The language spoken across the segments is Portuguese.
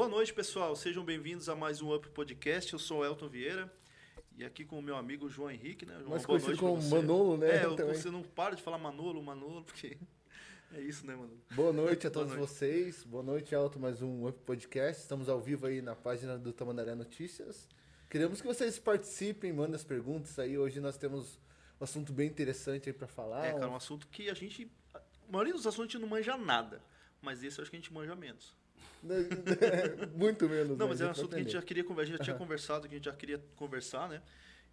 Boa noite, pessoal. Sejam bem-vindos a mais um Up Podcast. Eu sou o Elton Vieira e aqui com o meu amigo João Henrique, né? João, Mais boa noite como você. Manolo, né? É, eu- você não para de falar Manolo, Manolo, porque é isso, né, Manolo? Boa noite a Boa todos noite. vocês. Boa noite, Alto. Mais um Up Podcast. Estamos ao vivo aí na página do Tamandaré Notícias. Queremos que vocês participem, mandem as perguntas aí. Hoje nós temos um assunto bem interessante aí pra falar. É, cara, um assunto que a gente. A maioria dos assuntos a gente não manja nada. Mas esse eu acho que a gente manja menos. Muito menos. Não, né? mas é um assunto que a gente já queria conversar, a gente já tinha conversado, que a gente já queria conversar, né?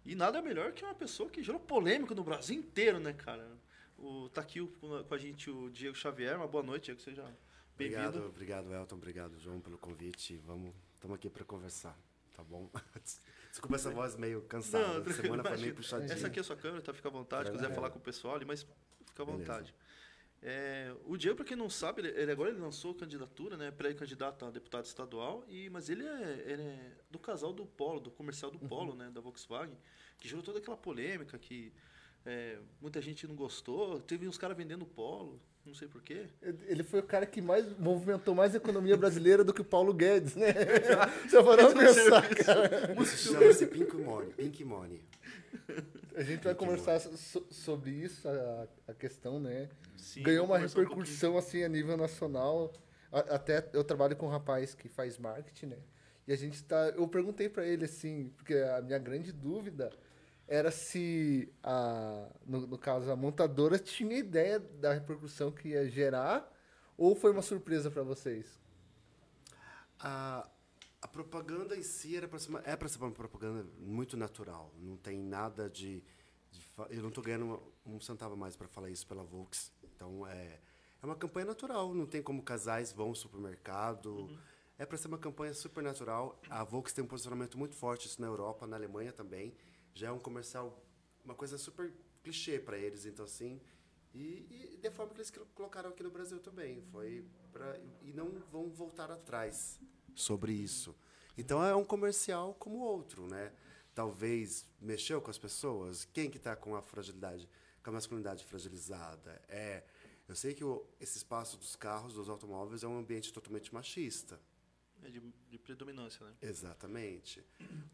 E nada melhor que uma pessoa que gerou polêmica no Brasil inteiro, né, cara? O, tá aqui o- com a gente o Diego Xavier. Uma boa noite, Diego. Seja Obrigado, bem-vindo. obrigado, Elton. Obrigado, João, pelo convite. Vamos, estamos aqui para conversar, tá bom? Desculpa essa voz meio cansada. Não, semana foi meio puxadinha. Essa aqui é a sua câmera, tá? Fica à vontade. Se quiser lá. falar com o pessoal ali, mas fica à Beleza. vontade. É, o Diego, para quem não sabe, ele, ele agora ele lançou candidatura, né? Pré-candidato a deputado estadual, e, mas ele é, ele é do casal do Polo, do comercial do Polo, né? Da Volkswagen, que gerou toda aquela polêmica que é, muita gente não gostou. Teve uns caras vendendo Polo, não sei porquê. Ele foi o cara que mais movimentou mais a economia brasileira do que o Paulo Guedes, né? Já parou pensar, cara. Chama-se Pink Money. Pink Money. A gente vai conversar so- sobre isso, a, a questão, né? Sim, Ganhou uma conversar um repercussão assim a nível nacional. A- até eu trabalho com um rapaz que faz marketing, né? E a gente tá. Eu perguntei pra ele assim, porque a minha grande dúvida era se a, no, no caso a montadora tinha ideia da repercussão que ia gerar ou foi uma surpresa pra vocês. A, a propaganda em si era pra ser uma, é para ser uma propaganda muito natural. Não tem nada de. de eu não estou ganhando uma- um centavo a mais para falar isso pela Volks. Então é, é uma campanha natural. Não tem como casais vão ao supermercado. É para ser uma campanha super natural. A Volks tem um posicionamento muito forte isso na Europa, na Alemanha também. Já é um comercial, uma coisa super clichê para eles. Então assim. E, e da forma que eles colo- colocaram aqui no Brasil também. Foi pra, e não vão voltar atrás sobre isso. Então é um comercial como outro, né? Talvez mexeu com as pessoas. Quem que está com a fragilidade, com a masculinidade fragilizada? É, eu sei que o, esse espaço dos carros, dos automóveis, é um ambiente totalmente machista. É de, de predominância, né? Exatamente.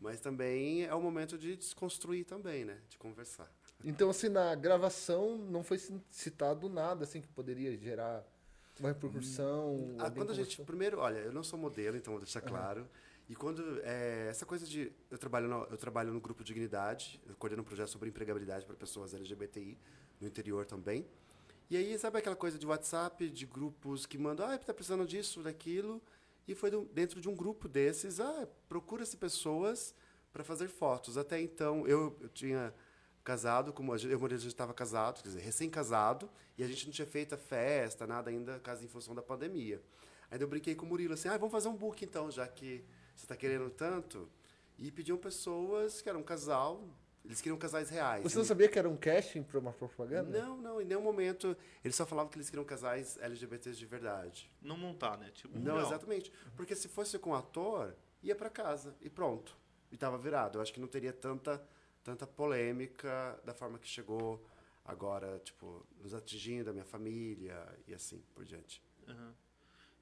Mas também é o momento de desconstruir também, né? De conversar. Então, assim, na gravação não foi citado nada assim que poderia gerar uma repercussão. Ah, quando a gente primeiro, olha, eu não sou modelo, então vou deixar claro. E quando é, essa coisa de eu trabalho no, eu trabalho no grupo Dignidade, eu coordeno um projeto sobre empregabilidade para pessoas LGBTI no interior também. E aí sabe aquela coisa de WhatsApp, de grupos que mandam, ah, tá precisando disso, daquilo, e foi do- dentro de um grupo desses, ah, procura-se pessoas para fazer fotos. Até então eu, eu tinha casado, como a gente, eu e o Murilo, a gente estava casado, quer dizer, recém-casado, e a gente não tinha feito a festa, nada ainda, caso em função da pandemia. Aí eu brinquei com o Murilo assim, ah, vamos fazer um book então, já que você está querendo tanto. E pediam pessoas que eram um casal, eles queriam casais reais. Você não sabia que era um casting para uma propaganda? Não, não, em nenhum momento. Eles só falavam que eles queriam casais LGBTs de verdade. Não montar, né? Tipo, Não, real. exatamente. Porque se fosse com ator, ia para casa e pronto. E tava virado. Eu acho que não teria tanta, tanta polêmica da forma que chegou agora, tipo, nos atingindo, a minha família e assim por diante. Aham.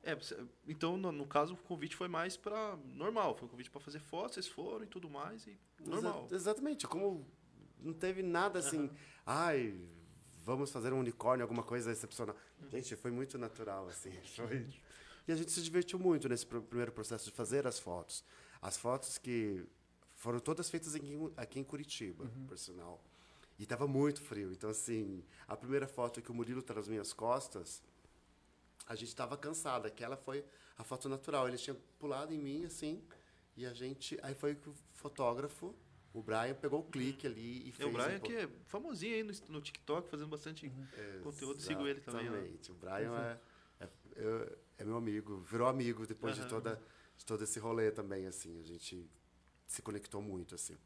É, então, no, no caso, o convite foi mais para normal. Foi um convite para fazer fotos, vocês foram e tudo mais, e normal. Exa- exatamente. Como não teve nada assim, ai, vamos fazer um unicórnio, alguma coisa excepcional. Gente, foi muito natural, assim. Foi... E a gente se divertiu muito nesse pr- primeiro processo de fazer as fotos. As fotos que foram todas feitas aqui, em- aqui em Curitiba, por sinal. E estava muito frio. Então, assim, a primeira foto que o Murilo está nas minhas costas, a gente estava cansada. Aquela foi a foto natural. Ele tinha pulado em mim, assim, e a gente... Aí foi que o fotógrafo, o Brian, pegou o clique ali e É fez... o Brian um que é famosinho aí no, no TikTok, fazendo bastante conteúdo. Sigo ele também. Exatamente. O Brian é, é, eu- é meu amigo, virou amigo depois de, toda, de todo esse rolê também, assim. A gente se conectou muito, assim.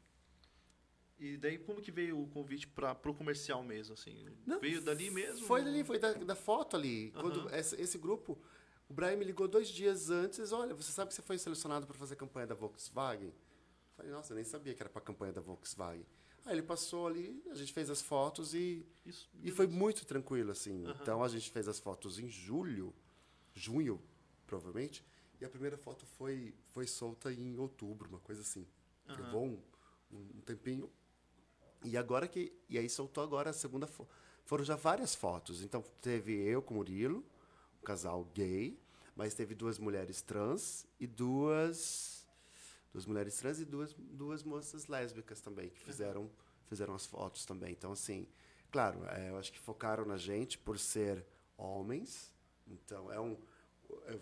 E daí, como que veio o convite para pro comercial mesmo, assim? Não, veio dali mesmo? Foi dali, foi da, da foto ali. Quando esse, esse grupo, o Brian me ligou dois dias antes. Olha, você sabe que você foi selecionado para fazer a campanha da Volkswagen? Eu falei, nossa, eu nem sabia que era para a campanha da Volkswagen. Aí ele passou ali, a gente fez as fotos e, Isso, e foi muito tranquilo, assim. Então a gente fez as fotos em julho, junho, provavelmente. E a primeira foto foi, foi solta em outubro, uma coisa assim. Aham. Levou um, um tempinho. E agora que. E aí soltou agora a segunda foto. Foram já várias fotos. Então teve eu com o Murilo, um casal gay, mas teve duas mulheres trans e duas. Duas mulheres trans e duas, duas moças lésbicas também, que fizeram, fizeram as fotos também. Então, assim, claro, é, eu acho que focaram na gente por ser homens. Então, é um. é,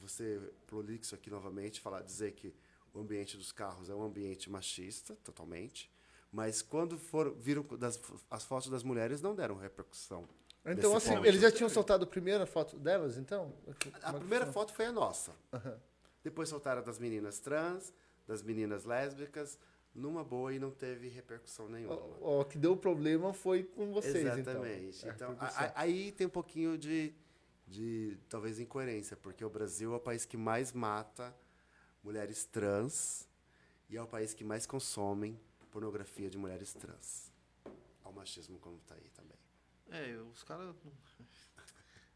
você prolixo aqui novamente, falar, dizer que o ambiente dos carros é um ambiente machista, totalmente. Mas quando foram, viram das, as fotos das mulheres, não deram repercussão. Então, assim, ponto. eles já tinham soltado a primeira foto delas, então? A primeira foto foi a nossa. Depois soltaram das meninas trans, das meninas lésbicas, numa boa e não teve repercussão nenhuma. O, o que deu problema foi com vocês, Exatamente. então. Então, É, a- repercussão. a- aí tem um pouquinho de, de talvez incoerência, porque o Brasil é o país que mais mata mulheres trans e é o país que mais consomem pornografia de mulheres trans. Ao machismo como tá aí também. É, os caras.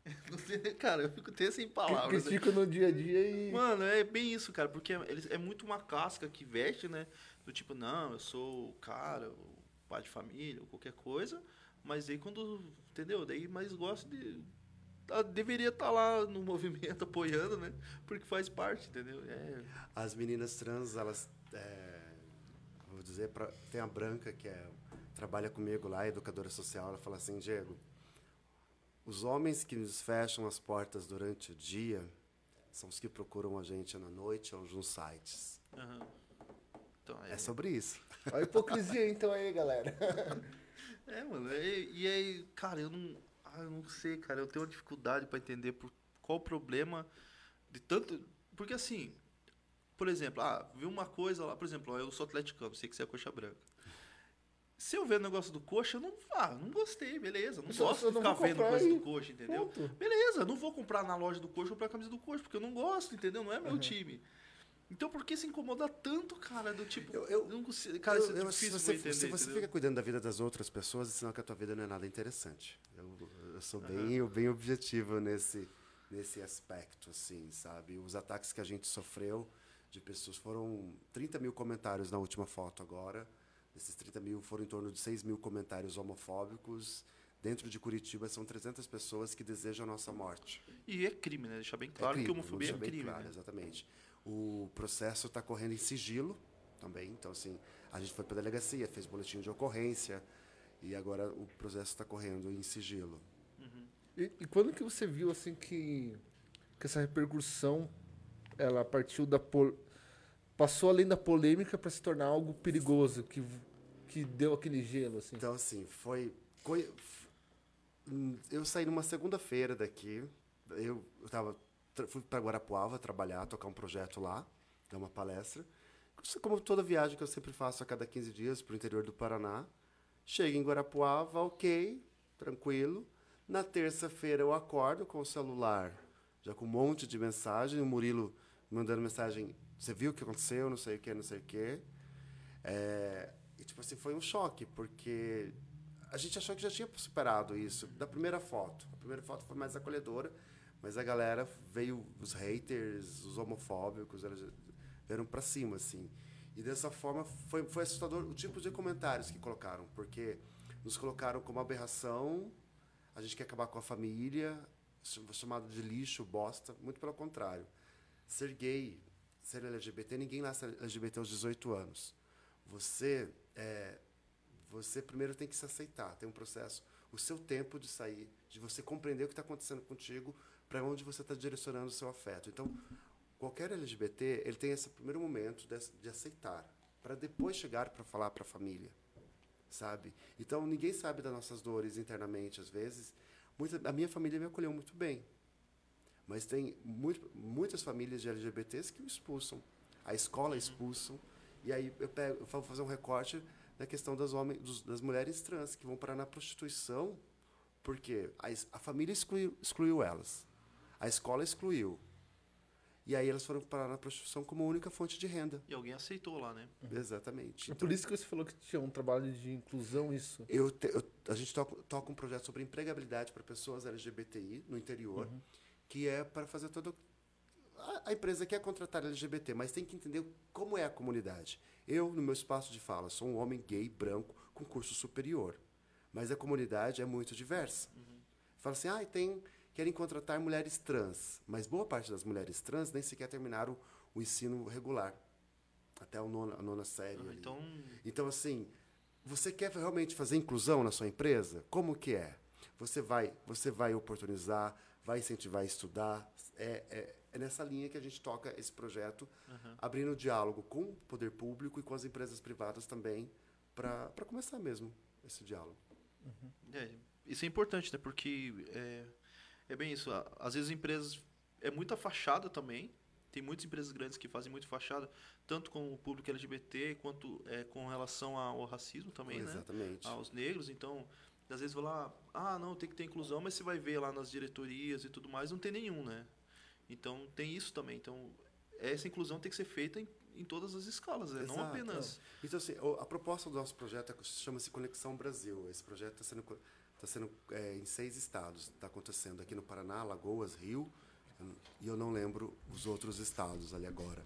cara, eu fico até sem Porque palavras. eles né? ficam no dia a dia e... Mano, é bem isso, cara, porque eles, é muito uma casca que veste, né? Do tipo, não, eu sou o cara, o pai de família, ou qualquer coisa, mas aí quando, entendeu? Daí mais gosta de. Ah, Deveria estar lá no movimento apoiando, né? Porque faz parte, entendeu? É, As meninas trans, elas. é, vou dizer, pra, tem a Branca, que é, trabalha comigo lá, educadora social, ela fala assim: Diego, os homens que nos fecham as portas durante o dia são os que procuram a gente na noite ou nos sites. aham. Então, É sobre isso. Olha a hipocrisia, então, aí, galera. É, mano, é- e aí, cara, eu não. Ah, eu não sei, cara, eu tenho uma dificuldade pra entender por qual o problema de tanto. Porque assim, por exemplo, ah, vi uma coisa lá, por exemplo, ó, eu sou atleticano, sei que você é coxa branca. Se eu ver o negócio do coxa, eu não. Ah, não gostei, beleza. Não Eu gosto de ficar vendo coisa do coxa, entendeu? Ponto. Beleza, não vou comprar na loja do coxa ou comprar a camisa do coxa, porque eu não gosto, entendeu? Não é meu time. Então por que se incomoda tanto, cara? Do tipo. Eu- eu- não consigo, cara, Eu- isso é eu- se difícil você, entender. se você entendeu? fica cuidando da vida das outras pessoas, é sinal que a tua vida não é nada interessante. Eu, eu sou bem, bem objetivo nesse, nesse aspecto, assim, sabe? Os ataques que a gente sofreu de pessoas foram 30 mil comentários na última foto agora. Desses 30 mil foram em torno de 6 mil comentários homofóbicos. Dentro de Curitiba são 300 pessoas que desejam a nossa morte. E é crime, né? Deixar bem claro crime, que homofobia é crime. claro, né? Exatamente. O processo está correndo em sigilo também. Então, assim, a gente foi para a delegacia, fez boletim de ocorrência e agora o processo está correndo em sigilo. E, e quando que você viu, assim, que, que essa repercussão, ela partiu da... Pol... Passou além da polêmica para se tornar algo perigoso, que, que deu aquele gelo, assim? Então, assim, foi. Eu saí numa segunda-feira daqui. Eu, eu tava, tra- fui para Guarapuava trabalhar, tocar um projeto lá, dar uma palestra. É Como toda viagem que eu sempre faço a cada 15 dias para o interior do Paraná. Cheguei em Guarapuava, ok, tranquilo. Na terça-feira eu acordo com o celular, já com um monte de mensagem. O Murilo mandando mensagem: Você viu o que aconteceu? Não sei o que, não sei o que. É, e, tipo assim, foi um choque, porque a gente achou que já tinha superado isso da primeira foto. A primeira foto foi mais acolhedora, mas a galera veio, os haters, os homofóbicos, eles vieram pra cima, assim. E dessa forma foi, foi assustador o tipo de comentários que colocaram, porque nos colocaram como aberração, a gente quer acabar com a família, ch- chamado de lixo, bosta, muito pelo contrário. Ser gay, ser LGBT, ninguém nasce LGBT aos 18 anos. Você é, você primeiro tem que se aceitar, tem um processo, o seu tempo de sair, de você compreender o que está acontecendo contigo, para onde você está direcionando o seu afeto. Então, qualquer LGBT, ele tem esse primeiro momento de, de aceitar, para depois chegar para falar para a família, sabe? Então, ninguém sabe das nossas dores internamente, às vezes. Muita, a minha família me acolheu muito bem, mas tem muito, muitas famílias de LGBTs que o expulsam. A escola expulsam. E aí eu, pego, eu vou fazer um recorte na questão das, homens, dos, das mulheres trans que vão parar na prostituição porque a, a família excluiu, excluiu elas. A escola excluiu. E aí elas foram parar na prostituição como única fonte de renda. E alguém aceitou lá, né? Exatamente. É por isso que você falou que tinha um trabalho de inclusão, isso. Eu te- eu- a gente toca, toca um projeto sobre empregabilidade para pessoas LGBTI no interior, que é para fazer todo a, a empresa quer contratar LGBT, mas tem que entender como é a comunidade. Eu, no meu espaço de fala, sou um homem gay, branco, com curso superior. Mas a comunidade é muito diversa. Uhum. Fala assim, ah, tem, querem contratar mulheres trans. Mas boa parte das mulheres trans nem sequer terminaram o ensino regular. Até a nona, a nona série. Ah, então... então, assim, você quer realmente fazer inclusão na sua empresa? Como que é? Você vai, você vai oportunizar, vai incentivar a estudar. É, é, é nessa linha que a gente toca esse projeto, uhum. abrindo diálogo com o poder público e com as empresas privadas também, para começar mesmo esse diálogo. Uhum. É, isso é importante, né? Porque é, é bem isso. Às vezes empresas é muita fachada também. Tem muitas empresas grandes que fazem muito fachada, tanto com o público LGBT quanto é, com relação ao racismo também, Exatamente. né? Aos negros. Então, às vezes vou lá, ah, não, tem que ter inclusão, mas você vai ver lá nas diretorias e tudo mais, não tem nenhum, né? Então tem isso também. Então essa inclusão tem que ser feita em, em todas as escalas, né? não apenas. Então assim, a proposta do nosso projeto é chama-se Conexão Brasil. Esse projeto está sendo tá sendo é, em seis estados. Está acontecendo aqui no Paraná, Lagoas, Rio e eu não lembro os outros estados ali agora.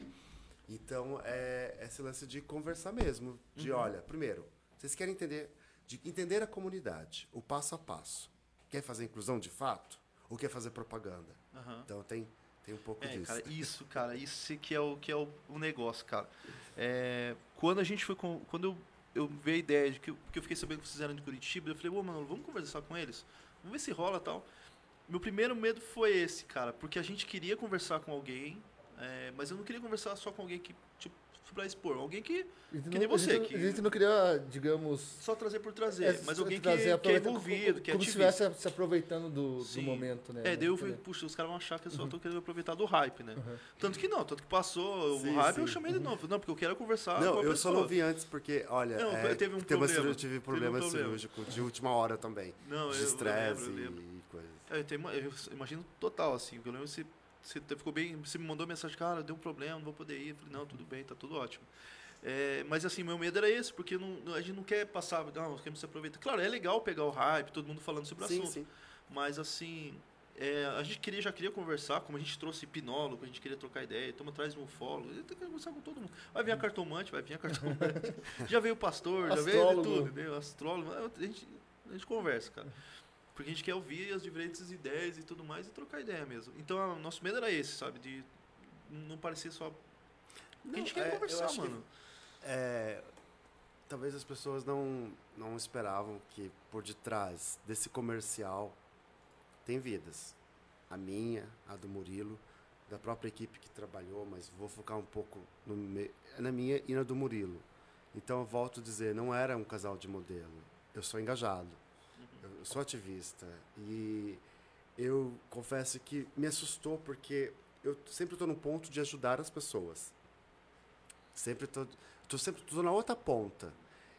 Então é esse lance de conversar mesmo, de uhum. olha, primeiro, vocês querem entender de entender a comunidade, o passo a passo. Quer fazer inclusão de fato? Ou quer fazer propaganda? Uhum. Então tem, tem um pouco é, disso. Cara, isso, cara, isso que é o, que é o, o negócio, cara. É, quando a gente foi com, quando eu, eu vi a ideia de que, que eu fiquei sabendo que vocês eram de Curitiba, eu falei, ô, mano, vamos conversar com eles? Vamos ver se rola tal. Meu primeiro medo foi esse, cara, porque a gente queria conversar com alguém, é, mas eu não queria conversar só com alguém que, tipo, para expor. Alguém que, que nem você. A gente, que, a gente não queria, digamos. Só trazer por trazer, é, mas alguém trazer, que, que é envolvido, que é Como se estivesse se aproveitando do, do, momento, né? É, daí eu fui, puxa, os caras vão achar que eu só uhum. tô querendo aproveitar do hype, né? Uhum. Tanto que não, tanto que passou sim, o hype, sim. eu chamei de novo. Não, porque eu quero conversar não, com a eu só não vi antes porque, olha, não, é, teve um problema. eu tive problema, um cirúrgico de última hora também. Não, de estresse e coisas. É, eu imagino total, assim, eu lembro se você ficou bem, você me mandou mensagem, cara, deu um problema, não vou poder ir. Eu falei, não, tudo bem, tá tudo ótimo. É, mas assim, meu medo era esse, porque não, a gente não quer passar, não, queremos se aproveitar. Claro, é legal pegar o hype, todo mundo falando sobre o sim, assunto. Sim. Mas assim, é, a gente queria, já queria conversar, como a gente trouxe hipnólogo, a gente queria trocar ideia, estamos atrás um fólogo, tem que conversar com todo mundo. Vai vir a cartomante, vai vir a cartomante. já veio o pastor, já veio tudo, entendeu? Astrólogo, a gente, a gente conversa, cara. Porque a gente quer ouvir as diferentes ideias e tudo mais e trocar ideia mesmo. Então, o nosso medo era esse, sabe? De não parecer só. Não, a gente quer é, conversar, mano. Que é, talvez as pessoas não, não esperavam que por detrás desse comercial tem vidas. A minha, a do Murilo, da própria equipe que trabalhou, mas vou focar um pouco no, na minha e na do Murilo. Então eu volto a dizer, não era um casal de modelo. Eu sou engajado. Eu sou ativista e eu confesso que me assustou porque eu sempre estou no ponto de ajudar as pessoas. Sempre estou tô sempre tô na outra ponta.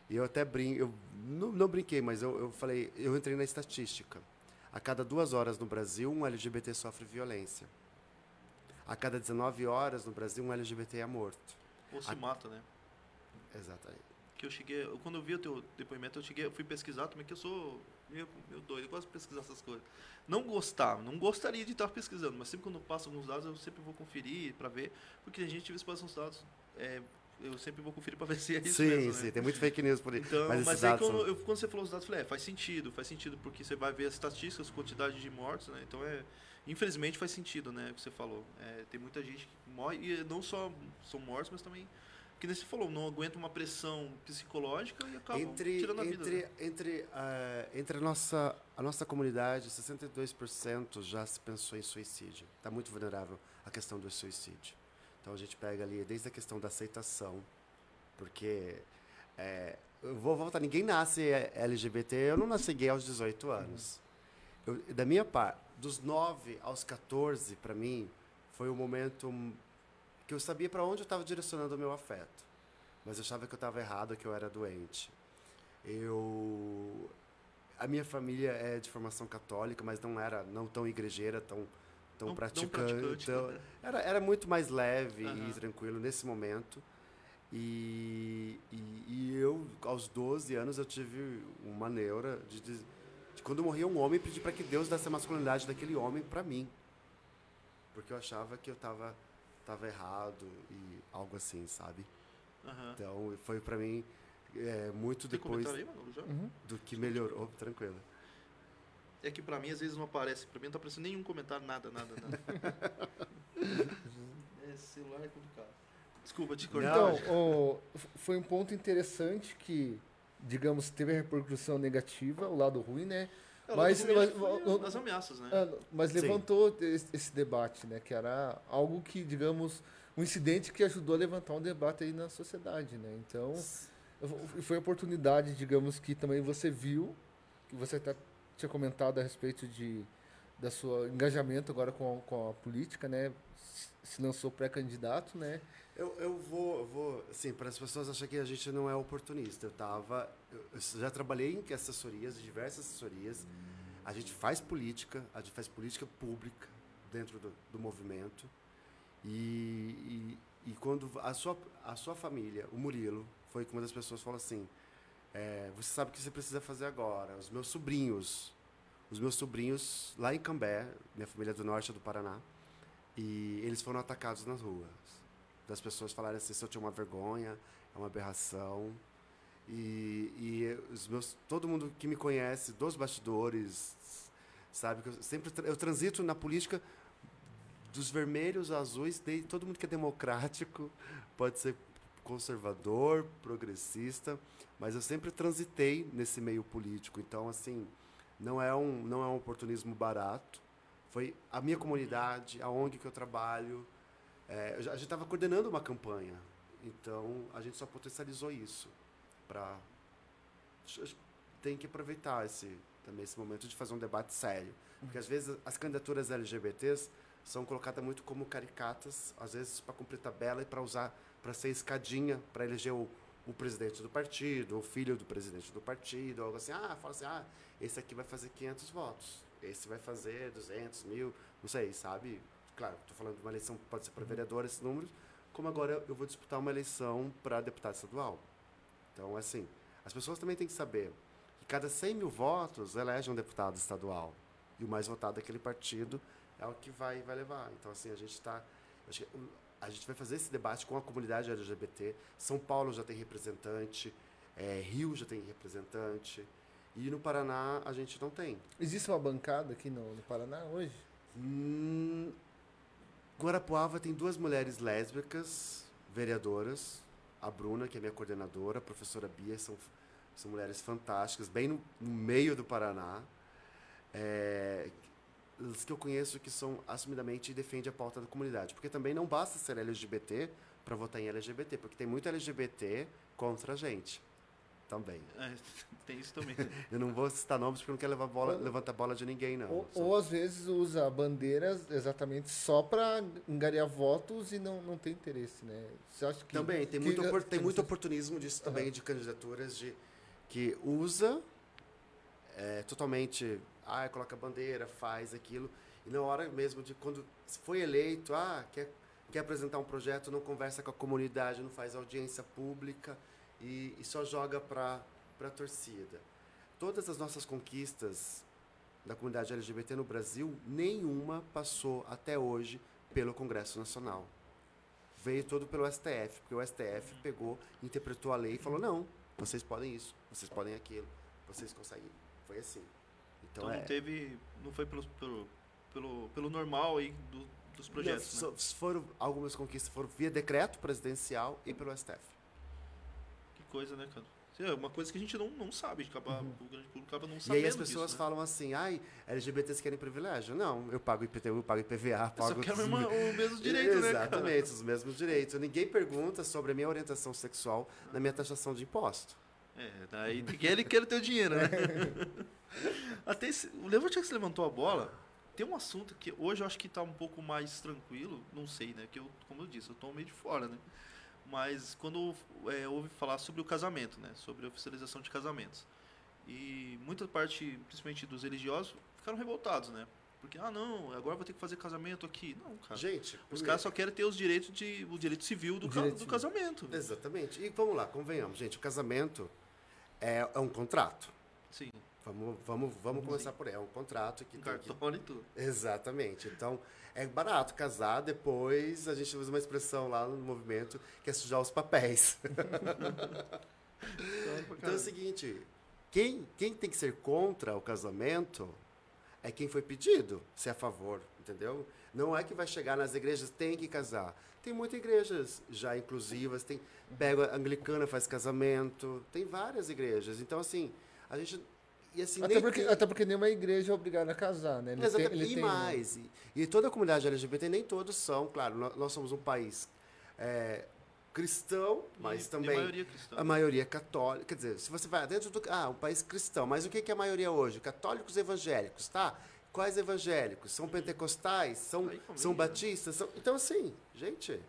E eu até brinco, eu não, não brinquei, mas eu, eu falei, eu entrei na estatística. A cada duas horas no Brasil, um LGBT sofre violência. A cada 19 horas no Brasil, um LGBT é morto. Ou se a... mata, né? Exatamente. Que eu cheguei, quando eu vi o teu depoimento, eu cheguei, eu fui pesquisar também, que eu sou meio, meio doido, eu gosto de pesquisar essas coisas. Não gostava, não gostaria de estar pesquisando, mas sempre quando eu passo alguns dados, eu sempre vou conferir para ver, porque a gente vê se uns dados é, eu sempre vou conferir para ver se é isso sim, mesmo. Sim, sim, tem muito fake news por aí. Então, mas, mas aí quando, são... eu, quando, você falou os dados, eu falei, é, faz sentido, faz sentido, porque você vai ver as estatísticas, quantidade de mortes, né? Então é. Infelizmente faz sentido, né? O que você falou. É, tem muita gente que morre, e não só são mortos, mas também. Que nem você falou, não aguenta uma pressão psicológica e acaba entre, tirando a vida. Entre, né? entre, uh, entre a, nossa, a nossa comunidade, 62% já se pensou em suicídio. Está muito vulnerável a questão do suicídio. Então a gente pega ali desde a questão da aceitação, porque é, eu vou voltar, ninguém nasce LGBT, eu não nasci gay aos 18 anos. Eu, da minha parte, dos 9 aos 14, para mim, foi o momento que eu sabia para onde eu estava direcionando o meu afeto. Mas eu achava que eu estava errado, que eu era doente. Eu a minha família é de formação católica, mas não era não tão igrejeira, tão tão não, praticante. Não praticante então, né? era, era muito mais leve uhum. e tranquilo nesse momento. E, e, e, eu, aos 12 anos, eu tive uma neura de, de, de quando morria um homem, pedir para que Deus desse a masculinidade daquele homem para mim. Porque eu achava que eu estava estava errado e algo assim, sabe? Aham. Então foi para mim é, muito Tem depois aí, mano? Já? Uhum. do que melhorou, tranquilo. É que pra mim às vezes não aparece. Pra mim não tá aparecendo nenhum comentário, nada, nada, nada. é, celular é complicado. Desculpa te cortar. Então, o- foi um ponto interessante que, digamos, teve a repercussão negativa, o lado ruim, né? É, mas- mas- nas ameaças, né? Ah, mas levantou esse, esse debate, né? Que era algo que, digamos, um incidente que ajudou a levantar um debate aí na sociedade, né? Então, foi a oportunidade, digamos, que também você viu, que você até tinha comentado a respeito de da sua engajamento agora com a, com a política, né? Se- lançou pré-candidato, né? Eu, eu vou, eu vou, assim, para as pessoas acharem que a gente não é oportunista. Eu tava, eu, já trabalhei em assessorias, diversas assessorias. A gente faz política, a gente faz política pública dentro do, do movimento. E, e, e quando a sua, a sua família, o Murilo, foi que uma das pessoas falou assim: é, você sabe o que você precisa fazer agora. Os meus sobrinhos, os meus sobrinhos lá em Cambé, minha família é do norte do Paraná, e eles foram atacados nas ruas. Das pessoas falarem assim, se eu tinha uma vergonha, é uma aberração. E, e os meus, todo mundo que me conhece, dos bastidores, sabe que eu sempre eu transito na política dos vermelhos, azuis, de, todo mundo que é democrático, pode ser conservador, progressista, mas eu sempre transitei nesse meio político. Então, assim, não é um, não é um oportunismo barato. Foi a minha comunidade, a ONG que eu trabalho. É, a gente estava coordenando uma campanha, então a gente só potencializou isso para tem que aproveitar esse também esse momento de fazer um debate sério, porque às vezes as candidaturas LGBTs são colocadas muito como caricatas, às vezes para cumprir tabela e para usar para ser escadinha para eleger o, o presidente do partido, o filho do presidente do partido, algo assim. Ah, fala assim, ah, esse aqui vai fazer 500 votos, esse vai fazer 200 mil, não sei, sabe? Claro, estou falando de uma eleição que pode ser para vereador, esses números, como agora eu vou disputar uma eleição para deputado estadual. Então, assim, as pessoas também têm que saber que cada 100 mil votos elege um deputado estadual. E o mais votado daquele partido é o que vai, vai levar. Então, assim, a gente está. A gente vai fazer esse debate com a comunidade LGBT. São Paulo já tem representante, eh, Rio já tem representante. E no Paraná a gente não tem. Existe uma bancada aqui no, no Paraná hoje? Hum, Guarapuava tem duas mulheres lésbicas, vereadoras. A Bruna, que é minha coordenadora, a professora Bia, são, são mulheres fantásticas, bem no, no meio do Paraná. É, as que eu conheço que são assumidamente e defendem a pauta da comunidade. Porque também não basta ser LGBT para votar em LGBT, porque tem muito LGBT contra a gente. Também. É, tem isso também. Eu não vou citar nomes porque eu não quero levar bola, levantar bola de ninguém, não. Ou, ou às vezes usa bandeiras exatamente só para angariar votos e não, não tem interesse, né? Você acha que Também, tem que- muito, que tem muito oportunismo disso também, de candidaturas de, que usa é, totalmente, ah, coloca bandeira, faz aquilo, e na hora mesmo de quando foi eleito, ah, quer, quer apresentar um projeto, não conversa com a comunidade, não faz audiência pública e, e só joga para a torcida. Todas as nossas conquistas da comunidade LGBT no Brasil, nenhuma passou até hoje pelo Congresso Nacional veio todo pelo STF, porque o STF pegou, interpretou a lei e falou: não, vocês podem isso, vocês podem aquilo, vocês conseguem. Foi assim. Então, Então é. não teve. Não foi pelo, pelo, pelo, pelo normal aí do- dos projetos, não, né? foram, algumas conquistas foram via decreto presidencial e pelo STF. Coisa, né, cara? É uma coisa que a gente não, não sabe, acaba, o grande público acaba não Uhum. E sabendo aí as pessoas disso, né? falam assim: ai, LGBTs querem privilégio. Não, eu pago IPTU, eu pago IPVA, Eu pago. só quero os- uma- o mesmo direito, né, cara? Exatamente, os mesmos direitos. Ninguém pergunta sobre a minha orientação sexual na minha taxação de imposto. É, daí ele quer o teu dinheiro, né? Até esse, o Levante que você levantou a bola, tem um assunto que hoje eu acho que está um pouco mais tranquilo, não sei, né? Que eu, como eu disse, eu tô meio de fora, né? Mas quando é, houve falar sobre o casamento, né? Sobre a oficialização de casamentos. E muita parte, principalmente dos religiosos, ficaram revoltados, né? Porque, ah, não, agora vou ter que fazer casamento aqui. Não, cara. Gente, Os primeiro- caras só querem ter os direitos de o direito civil do, direito do casamento. Exatamente. E vamos lá, convenhamos, gente, o casamento é, é um contrato. Sim. Vamos, vamos, vamos começar por aí. É um contrato que tem que... cartão e tudo. Exatamente. Então, é barato casar, depois a gente usa uma expressão lá no movimento que é sujar os papéis. Então é o seguinte, quem, quem tem que ser contra o casamento é quem foi pedido, se é a favor, entendeu? Não é que vai chegar nas igrejas, tem que casar. Tem muitas igrejas já inclusivas, tem pega a anglicana faz casamento, tem várias igrejas. Então assim, a gente e assim Até nem porque, tem- até porque nenhuma igreja é obrigada a casar, né? Ele tem- Exatamente. ele e tem- mais. E, e toda a comunidade LGBT, nem todos são, claro, nós, nós somos um país é, cristão, mas E- também E maioria cristã. a maioria é católica. Quer dizer, se você vai dentro do. Ah, um país cristão, mas o que que é a maioria hoje? Católicos e evangélicos, tá? Quais evangélicos? São pentecostais? São, Aí são batistas? São, então, assim, gente.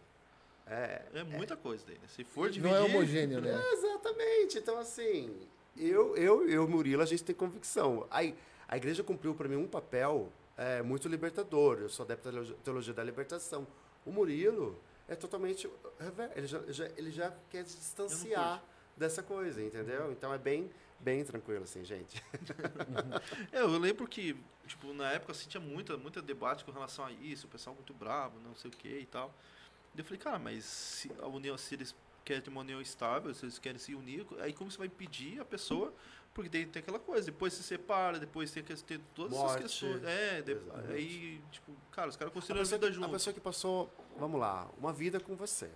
É, É muita coisa daí, né? Se for Não dividir... é homogêneo, né? Exatamente. Então, assim, eu, eu, eu Murilo, a gente tem convicção. A, a igreja cumpriu para mim um papel é, muito libertador. Eu sou adepto da teologia- da libertação. O Murilo é totalmente. Ele já, já- ele já quer se distanciar dessa coisa, entendeu? Então é bem, bem tranquilo, assim, gente. É, eu lembro que, tipo, na época, assim, tinha muita, muita debate com relação a isso, o pessoal muito bravo, não sei o que e tal. Eu falei, cara, mas se a união, se eles querem ter uma união estável, se eles querem se unir, aí como você vai impedir a pessoa? Porque daí tem aquela coisa, depois se separa, depois tem que ter todas Morte. essas questões. É, de- aí, tipo, cara, os caras A construíram a pessoa, vida que, a junto. pessoa que passou, vamos lá, uma vida com você.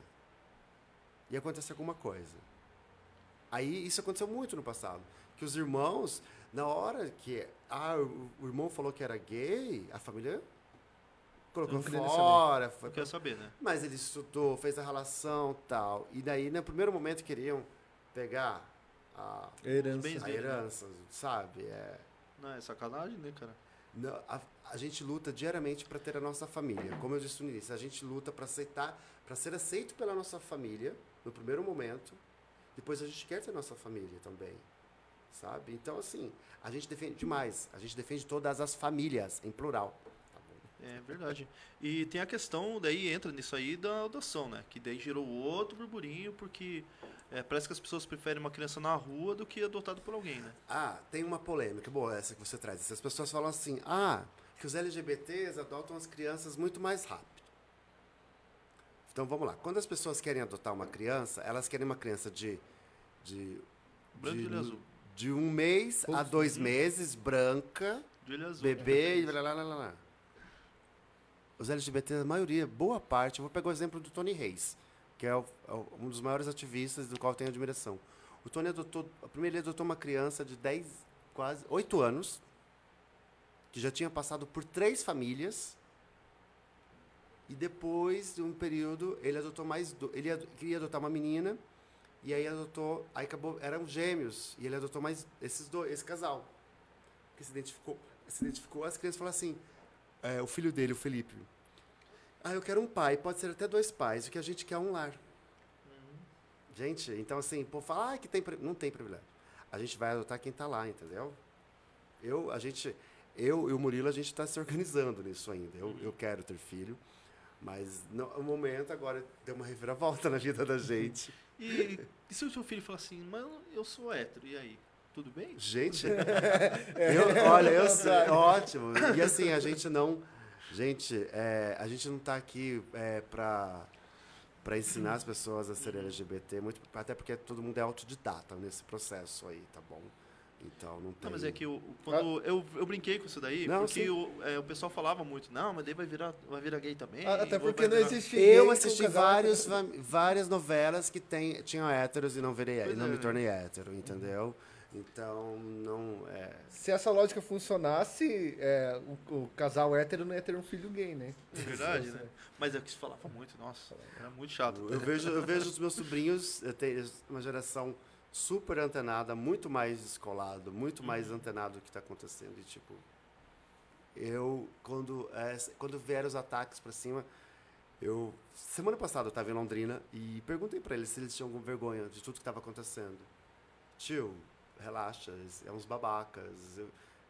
E acontece alguma coisa. Aí isso aconteceu muito no passado. Que os irmãos, na hora que ah, o irmão falou que era gay, a família colocou fora. Foi Não quer saber, né? Mas ele estudou, fez a relação tal. E daí, no primeiro momento, queriam pegar a, Herança. A dele, né? herança, sabe? É, Não, é sacanagem, né, cara? não, a, a gente luta diariamente para ter a nossa família. Como eu disse no início, a gente luta para aceitar, para ser aceito pela nossa família no primeiro momento. Depois a gente quer ter nossa família também, sabe? Então assim, a gente defende demais. A gente defende todas as famílias em plural. É verdade. E tem a questão, daí entra nisso aí da adoção, né? Que daí gerou outro burburinho, porque é, parece que as pessoas preferem uma criança na rua do que adotado por alguém, né? Ah, tem uma polêmica boa essa que você traz. As pessoas falam assim, ah, que os LGBTs adotam as crianças muito mais rápido. Então vamos lá. Quando as pessoas querem adotar uma criança, elas querem uma criança de. de Branco de, de azul. de um mês a dois meses, branca, De bebê e blá, blá, blá, blá. Os LGBTs, a maioria, boa parte, eu vou pegar o exemplo do Tony Reis, que é, o- é um dos maiores ativistas do qual tenho admiração. O Tony adotou, primeiro ele adotou uma criança de 10, quase 8 anos, que já tinha passado por três famílias, e depois de um período ele adotou mais, ele ado- queria adotar uma menina, e aí adotou, aí acabou, eram gêmeos, e ele adotou mais esses dois, esse casal que se identificou, se identificou, as crianças falaram assim, é, o filho dele, o Felipe, ah, eu quero um pai, pode ser até dois pais, o que a gente quer é um lar. Gente, então assim, pô, fala ah, que tem, não tem privilégio. A gente vai adotar quem está lá, entendeu? Eu, a gente, eu e o Murilo, a gente está se organizando nisso ainda. Eu, eu quero ter filho, mas no, o momento agora deu uma reviravolta na vida da gente. E, e se o seu filho falar assim, mas eu sou hétero, e aí? Tudo bem? Gente, eu, olha, eu sei, ótimo. E assim, a gente não. Gente, é, a gente não está aqui é, para para ensinar as pessoas a serem LGBT, muito, até porque todo mundo é autodidata nesse processo aí, tá bom? Então não tem. Não, mas é que o- quando eu, eu brinquei com isso daí, Não, porque o, é, o pessoal falava muito, não, mas daí vai virar, vai virar gay também. Ah, Até porque não virar- existe Eu assisti casal- vários, várias novelas que tem, tinham héteros e não, virei, Pois e não é, me né? tornei hétero, entendeu? Então, não. É, Se essa lógica funcionasse, é, o, o casal hétero não ia ter um filho gay, né? É verdade, né? Mas é que se falava muito, nossa, era muito chato. Eu vejo, eu vejo os meus sobrinhos, eu tenho uma geração super antenada, muito mais descolado, muito mais antenado do que está acontecendo. E, tipo, eu, quando, é, quando vieram os ataques para cima, eu. Semana passada eu estava em Londrina e perguntei para eles se eles tinham alguma vergonha de tudo que estava acontecendo. Tio, relaxa, é uns babacas.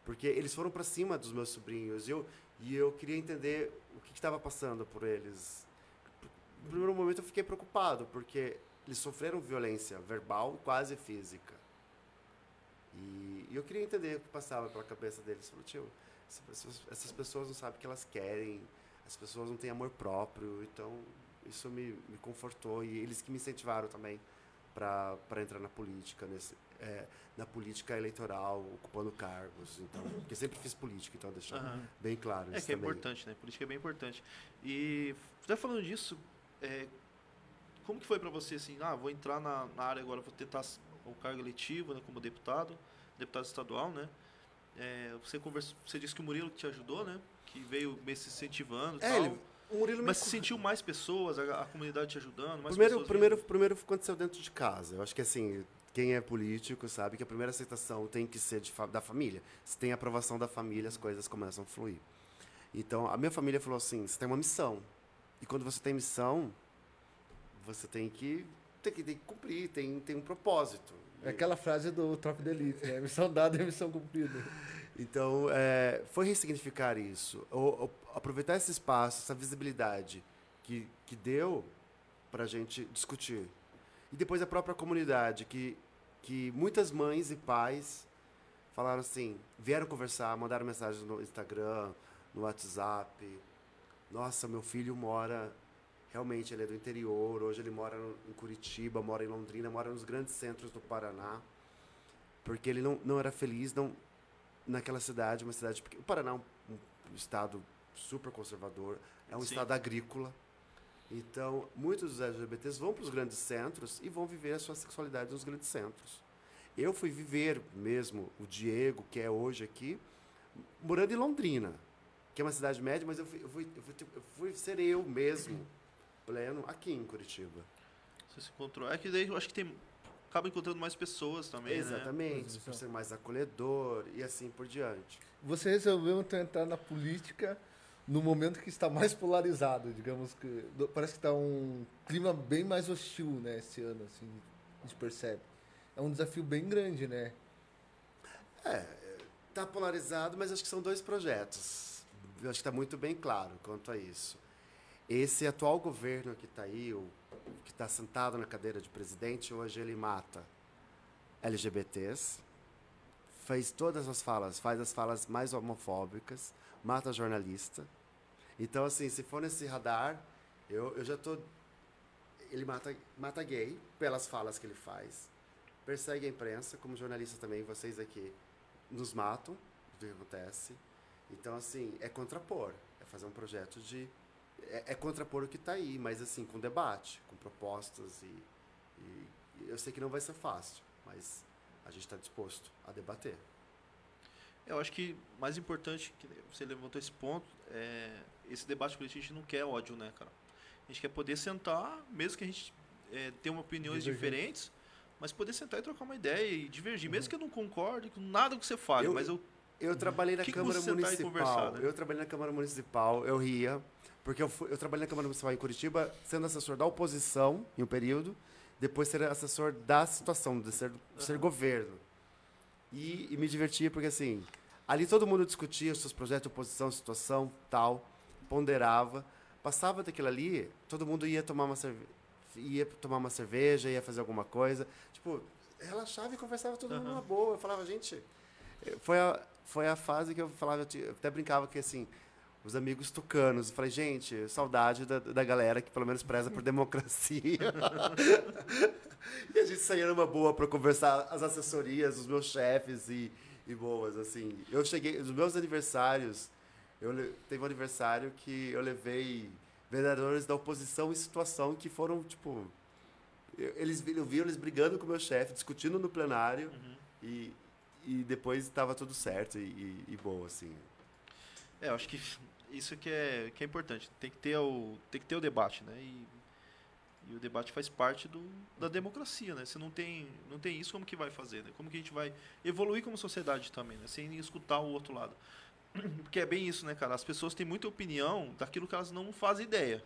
porque eles foram para cima dos meus sobrinhos e eu, e eu queria entender o que estava passando por eles. No primeiro momento eu fiquei preocupado, porque eles sofreram violência verbal, quase física. E, e eu queria entender o que passava pela cabeça deles. Falei, tio, essas pessoas, essas pessoas não sabem o que elas querem, as pessoas não têm amor próprio, então isso me, me confortou e eles que me incentivaram também para entrar na política, nesse, é, na política eleitoral, ocupando cargos. Então, porque eu sempre fiz política, então deixar uhum. bem claro é isso que é também. importante, né? Política é bem importante. E já falando disso, é, como que foi para você assim? Ah, vou entrar na, na, área agora, vou tentar o cargo eletivo, né, como deputado, deputado estadual, né? É, você conversou, você disse que o Murilo te ajudou, né? Que veio me incentivando, é, tal. Ele, o Murilo Mas me... sentiu mais pessoas, a, a, comunidade te ajudando, primeiro, primeiro, primeiro aconteceu dentro de casa. Eu acho que assim, quem é político sabe que a primeira aceitação tem que ser de, da família. Se tem aprovação da família, as coisas começam a fluir. Então, a minha família falou assim: você tem uma missão. E quando você tem missão, você tem que, tem que, tem que cumprir, tem, tem um propósito. É aquela frase do Tropa de Elite, né? Missão dada é missão cumprida. Então, é, foi ressignificar isso. Ou, aproveitar esse espaço, essa visibilidade que, que deu para a gente discutir. E depois a própria comunidade, que que muitas mães e pais falaram assim, vieram conversar, mandaram mensagens no Instagram, no WhatsApp. Nossa, meu filho mora realmente ele é do interior, hoje ele mora em Curitiba, mora em Londrina, mora nos grandes centros do Paraná, porque ele não, não era feliz não naquela cidade, uma cidade porque o Paraná é um, um estado super conservador, é um Sim. estado agrícola. Então, muitos dos LGBTs vão para os grandes centros e vão viver a sua sexualidade nos grandes centros. Eu fui viver mesmo o Diego, que é hoje aqui, morando em Londrina, que é uma cidade média, mas eu fui, eu fui, eu fui, eu fui ser eu mesmo, pleno, aqui em Curitiba. Você se encontrou. É que daí eu acho que tem acaba encontrando mais pessoas também, né? Exatamente, né? por ser mais acolhedor e assim por diante. Você resolveu entrar na política no momento que está mais polarizado, digamos que parece que está um clima bem mais hostil, né, esse ano assim, a gente percebe. É um desafio bem grande, né? É, tá polarizado, mas acho que são dois projetos. Eu acho que está muito bem claro quanto a isso. Esse atual governo que está aí, o que está sentado na cadeira de presidente, hoje ele mata LGBTs, faz todas as falas, faz as falas mais homofóbicas, mata jornalista. Então, assim, se for nesse radar, eu, eu já tô. Ele mata, mata gay pelas falas que ele faz, persegue a imprensa, como jornalista também, vocês aqui nos matam do que acontece. Então, assim, é contrapor, é fazer um projeto de. É, é contrapor o que está aí, mas, assim, com debate, com propostas e, e eu sei que não vai ser fácil, mas a gente está disposto a debater. Eu acho que mais importante, que você levantou esse ponto, é, esse debate político a gente não quer ódio, né, cara? A gente quer poder sentar, mesmo que a gente é, tenha opiniões diferentes, mas poder sentar e trocar uma ideia e divergir, uhum. mesmo que eu não concorde com nada que você fale, eu, mas eu eu trabalhei na que Câmara que Municipal. Né? Eu trabalhei na Câmara Municipal, eu ria, porque eu, fui, eu trabalhei na Câmara Municipal em Curitiba, sendo assessor da oposição em um período, depois ser assessor da situação, de ser, uhum. ser governo. E, e me divertia porque, assim, ali todo mundo discutia os seus projetos oposição, situação, tal, ponderava. Passava daquilo ali, todo mundo ia tomar uma cerveja, ia tomar uma cerveja, ia fazer alguma coisa. Tipo, relaxava e conversava todo uhum. mundo numa boa. Eu falava, gente, foi a, foi a fase que eu falava, eu até brincava que assim, os amigos tucanos. Eu falei, gente, saudade da, da galera que pelo menos preza por democracia. e a gente saía numa boa para conversar as assessorias, os meus chefes e, e boas, assim. Eu cheguei, os meus aniversários, eu teve um aniversário que eu levei vereadores da oposição em situação que foram, tipo, eles eu vi eles brigando com o meu chefe, discutindo no plenário uhum. e, e depois estava tudo certo e, e, e bom, assim. É, eu acho que isso que é, que é importante. Tem que ter o, tem que ter o debate, né? E, e o debate faz parte do, da democracia, né? Se não tem, não tem isso, como que vai fazer, né? Como que a gente vai evoluir como sociedade também, né? Sem escutar o outro lado. Porque é bem isso, né, cara? As pessoas têm muita opinião daquilo que elas não fazem ideia.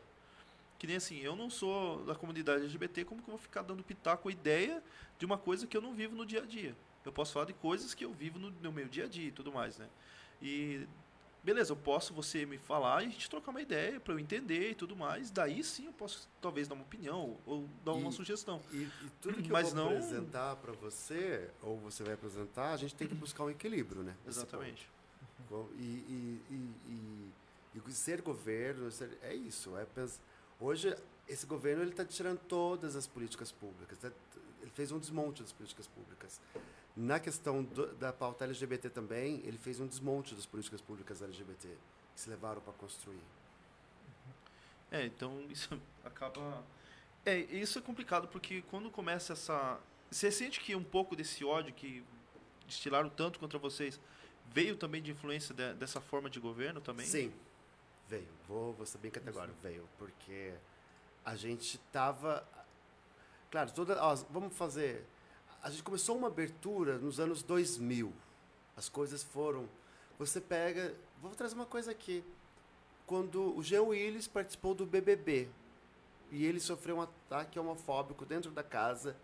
Que nem assim, eu não sou da comunidade LGBT, como que eu vou ficar dando pitaco a ideia de uma coisa que eu não vivo no dia a dia? Eu posso falar de coisas que eu vivo no, no meu dia a dia e tudo mais, né? E beleza, eu posso você me falar e a gente trocar uma ideia para eu entender e tudo mais. Daí sim eu posso talvez dar uma opinião ou dar uma E- sugestão. E, e tudo que Mas eu vou não- apresentar para você, ou você vai apresentar, a gente tem que buscar um equilíbrio, né? Exatamente. E, e, e, ser governo, ser- é isso. É hoje, esse governo ele está tirando todas as políticas públicas. tá- Ele fez um desmonte das políticas públicas. Na questão do- da pauta LGBT também, ele fez um desmonte das políticas públicas LGBT, que se levaram para construir. É, então isso acaba. É, isso é complicado porque quando começa essa. Você sente que um pouco desse ódio que destilaram tanto contra vocês veio também de influência de- dessa forma de governo também? Sim, veio. Vou, vou ser bem categórico, veio. Porque a gente tava. Claro, toda, ó, vamos fazer. A gente começou uma abertura nos anos 2000. As coisas foram. Você pega. Vou trazer uma coisa aqui. Quando o Jean Willis participou do BBB e ele sofreu um ataque homofóbico dentro da casa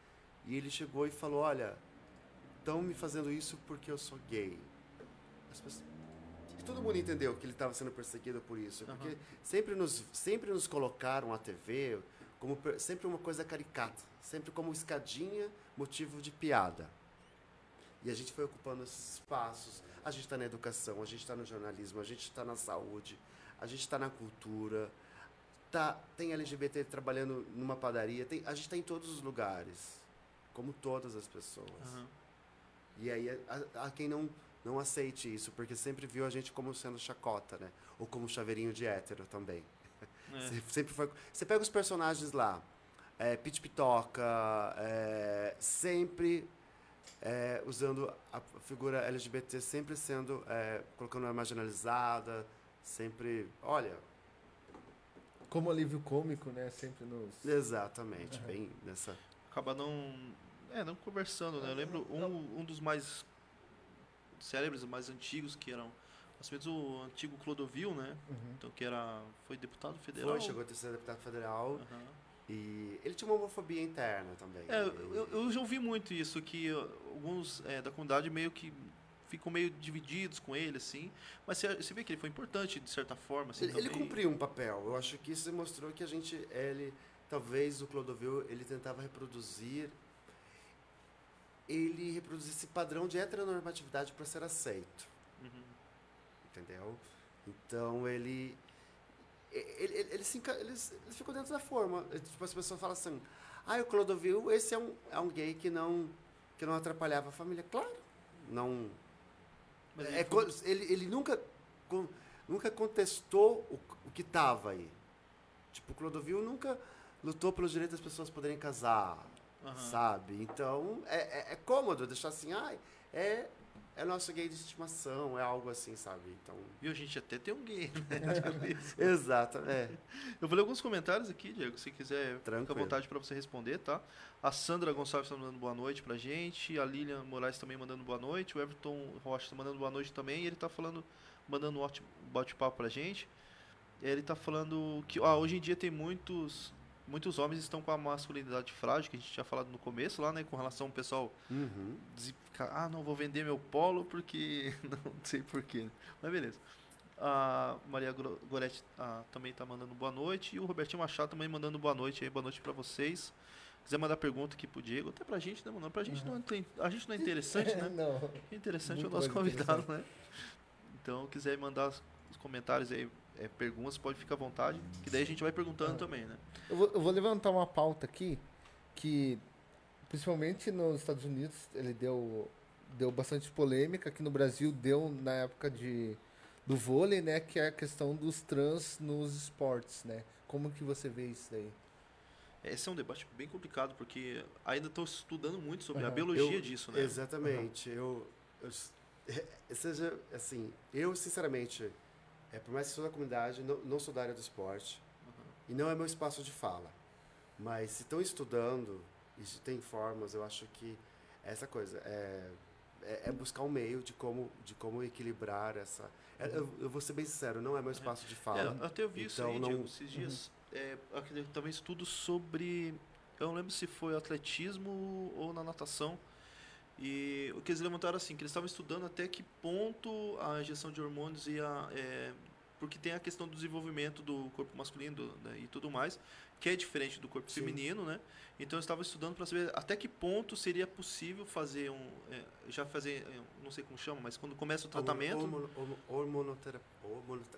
e ele chegou e falou: Olha, estão me fazendo isso porque eu sou gay. As pessoas, e todo mundo entendeu que ele estava sendo perseguido por isso, Aham. porque sempre nos, sempre nos colocaram a TV como sempre uma coisa caricata, sempre como escadinha, motivo de piada. E a gente foi ocupando esses espaços. A gente está na educação, a gente está no jornalismo, a gente está na saúde, a gente está na cultura. Tá, tem LGBT trabalhando numa padaria, tem, a gente está em todos os lugares, como todas as pessoas. Aham. E aí há, há quem não, não aceite isso, porque sempre viu a gente como sendo chacota, né? Ou como chaveirinho de hétero também. É. Se- Sempre foi. Você pega os personagens lá, é, Pit Pitoca, é, sempre é, usando a figura LGBT, sempre sendo. É, colocando ela marginalizada, sempre. Olha, Como alívio cômico, né? Sempre nos. exatamente, bem nessa. Acaba não. É, não conversando, né? Eu lembro um, um dos mais célebres, mais antigos, que eram. Às vezes o antigo Clodovil, né? Uhum. Então, que era. Foi deputado federal. Foi, chegou a ter sido deputado federal Aham. e ele tinha uma homofobia interna também. É, E- eu, eu já ouvi muito isso, que ó, alguns é, da comunidade meio que ficam meio divididos com ele, assim. Mas você, você vê que ele foi importante, de certa forma, assim, Ele, ele cumpriu um papel. Eu acho que isso mostrou que a gente, ele, talvez o Clodovil, ele tentava reproduzir, ele reproduzir esse padrão de heteronormatividade para ser aceito, Uhum. Entendeu? Então ele, ele, ele, ele, se, dentro da forma. Tipo, as pessoas falam assim, ah, o Clodovil, esse é um, é um gay que não, que não atrapalhava a família. Claro, não, Mas é, ele foi- co- ele, ele nunca, nunca contestou o, o que estava aí. Tipo, o Clodovil nunca lutou pelo direito das pessoas poderem casar, Aham. sabe? Então, é, é, é cômodo deixar assim, ai, é, é nosso gay de estimação, é algo assim, sabe? Então, Viu, a gente até tem um gay, né? exato, é. Eu vou ler alguns comentários aqui, Diego, se quiser, fica à Tranquilo. vontade para você responder, tá? A Sandra Gonçalves está mandando boa noite pra gente, a Lilian Moraes também mandando boa noite, o Everton Rocha está mandando boa noite também, e ele tá falando, mandando um ótimo bate-papo pra gente. Ele tá falando que ah, hoje em dia tem muitos muitos homens estão com a masculinidade frágil, que a gente tinha falado no começo lá, né, com relação ao pessoal Uhum. Ah, não vou vender meu polo porque não sei porquê. Mas beleza. A Maria Goretti ah, também está mandando boa noite e o Robertinho Machado também mandando boa noite aí, boa noite para vocês. Quiser mandar pergunta aqui pro Diego, até pra gente, né, mano? Pra gente não tem, a gente não é interessante, né? não. É interessante Muito o nosso convidado, né? Então, quiser mandar os os comentários aí, é, perguntas, pode ficar à vontade, que daí a gente vai perguntando Ah. também, né? Eu vou, eu vou levantar uma pauta aqui que, principalmente nos Estados Unidos, ele deu, deu bastante polêmica. Aqui no Brasil deu na época de, do vôlei, né? Que é a questão dos trans nos esportes, né? Como que você vê isso daí? Esse é um debate bem complicado, porque ainda estou estudando muito sobre a Aham. biologia Eu- disso, né? Exatamente. Eu, eu, seja assim, eu sinceramente, é, por mais que sou da comunidade, não, não sou da área do esporte e não é meu espaço de fala. Mas se estão estudando se tem formas, eu acho que é essa coisa é, é, é buscar um meio de como de como equilibrar essa. é, eu, eu vou ser bem sincero, não é meu espaço de É, fala. eu até vi isso Então, aí, não- Diego, esses dias. É, aquele- também estudo sobre. Eu não lembro se foi atletismo ou na natação. E o que eles levantaram assim, que eles estavam estudando até que ponto a injeção de hormônios ia. Porque tem a questão do desenvolvimento do corpo masculino né, e tudo mais, que é diferente do corpo Sim. feminino, né? Então eu estava estudando para saber até que ponto seria possível fazer um, é, já fazer, é, não sei como chama, mas quando começa o tratamento, hormonoterapia,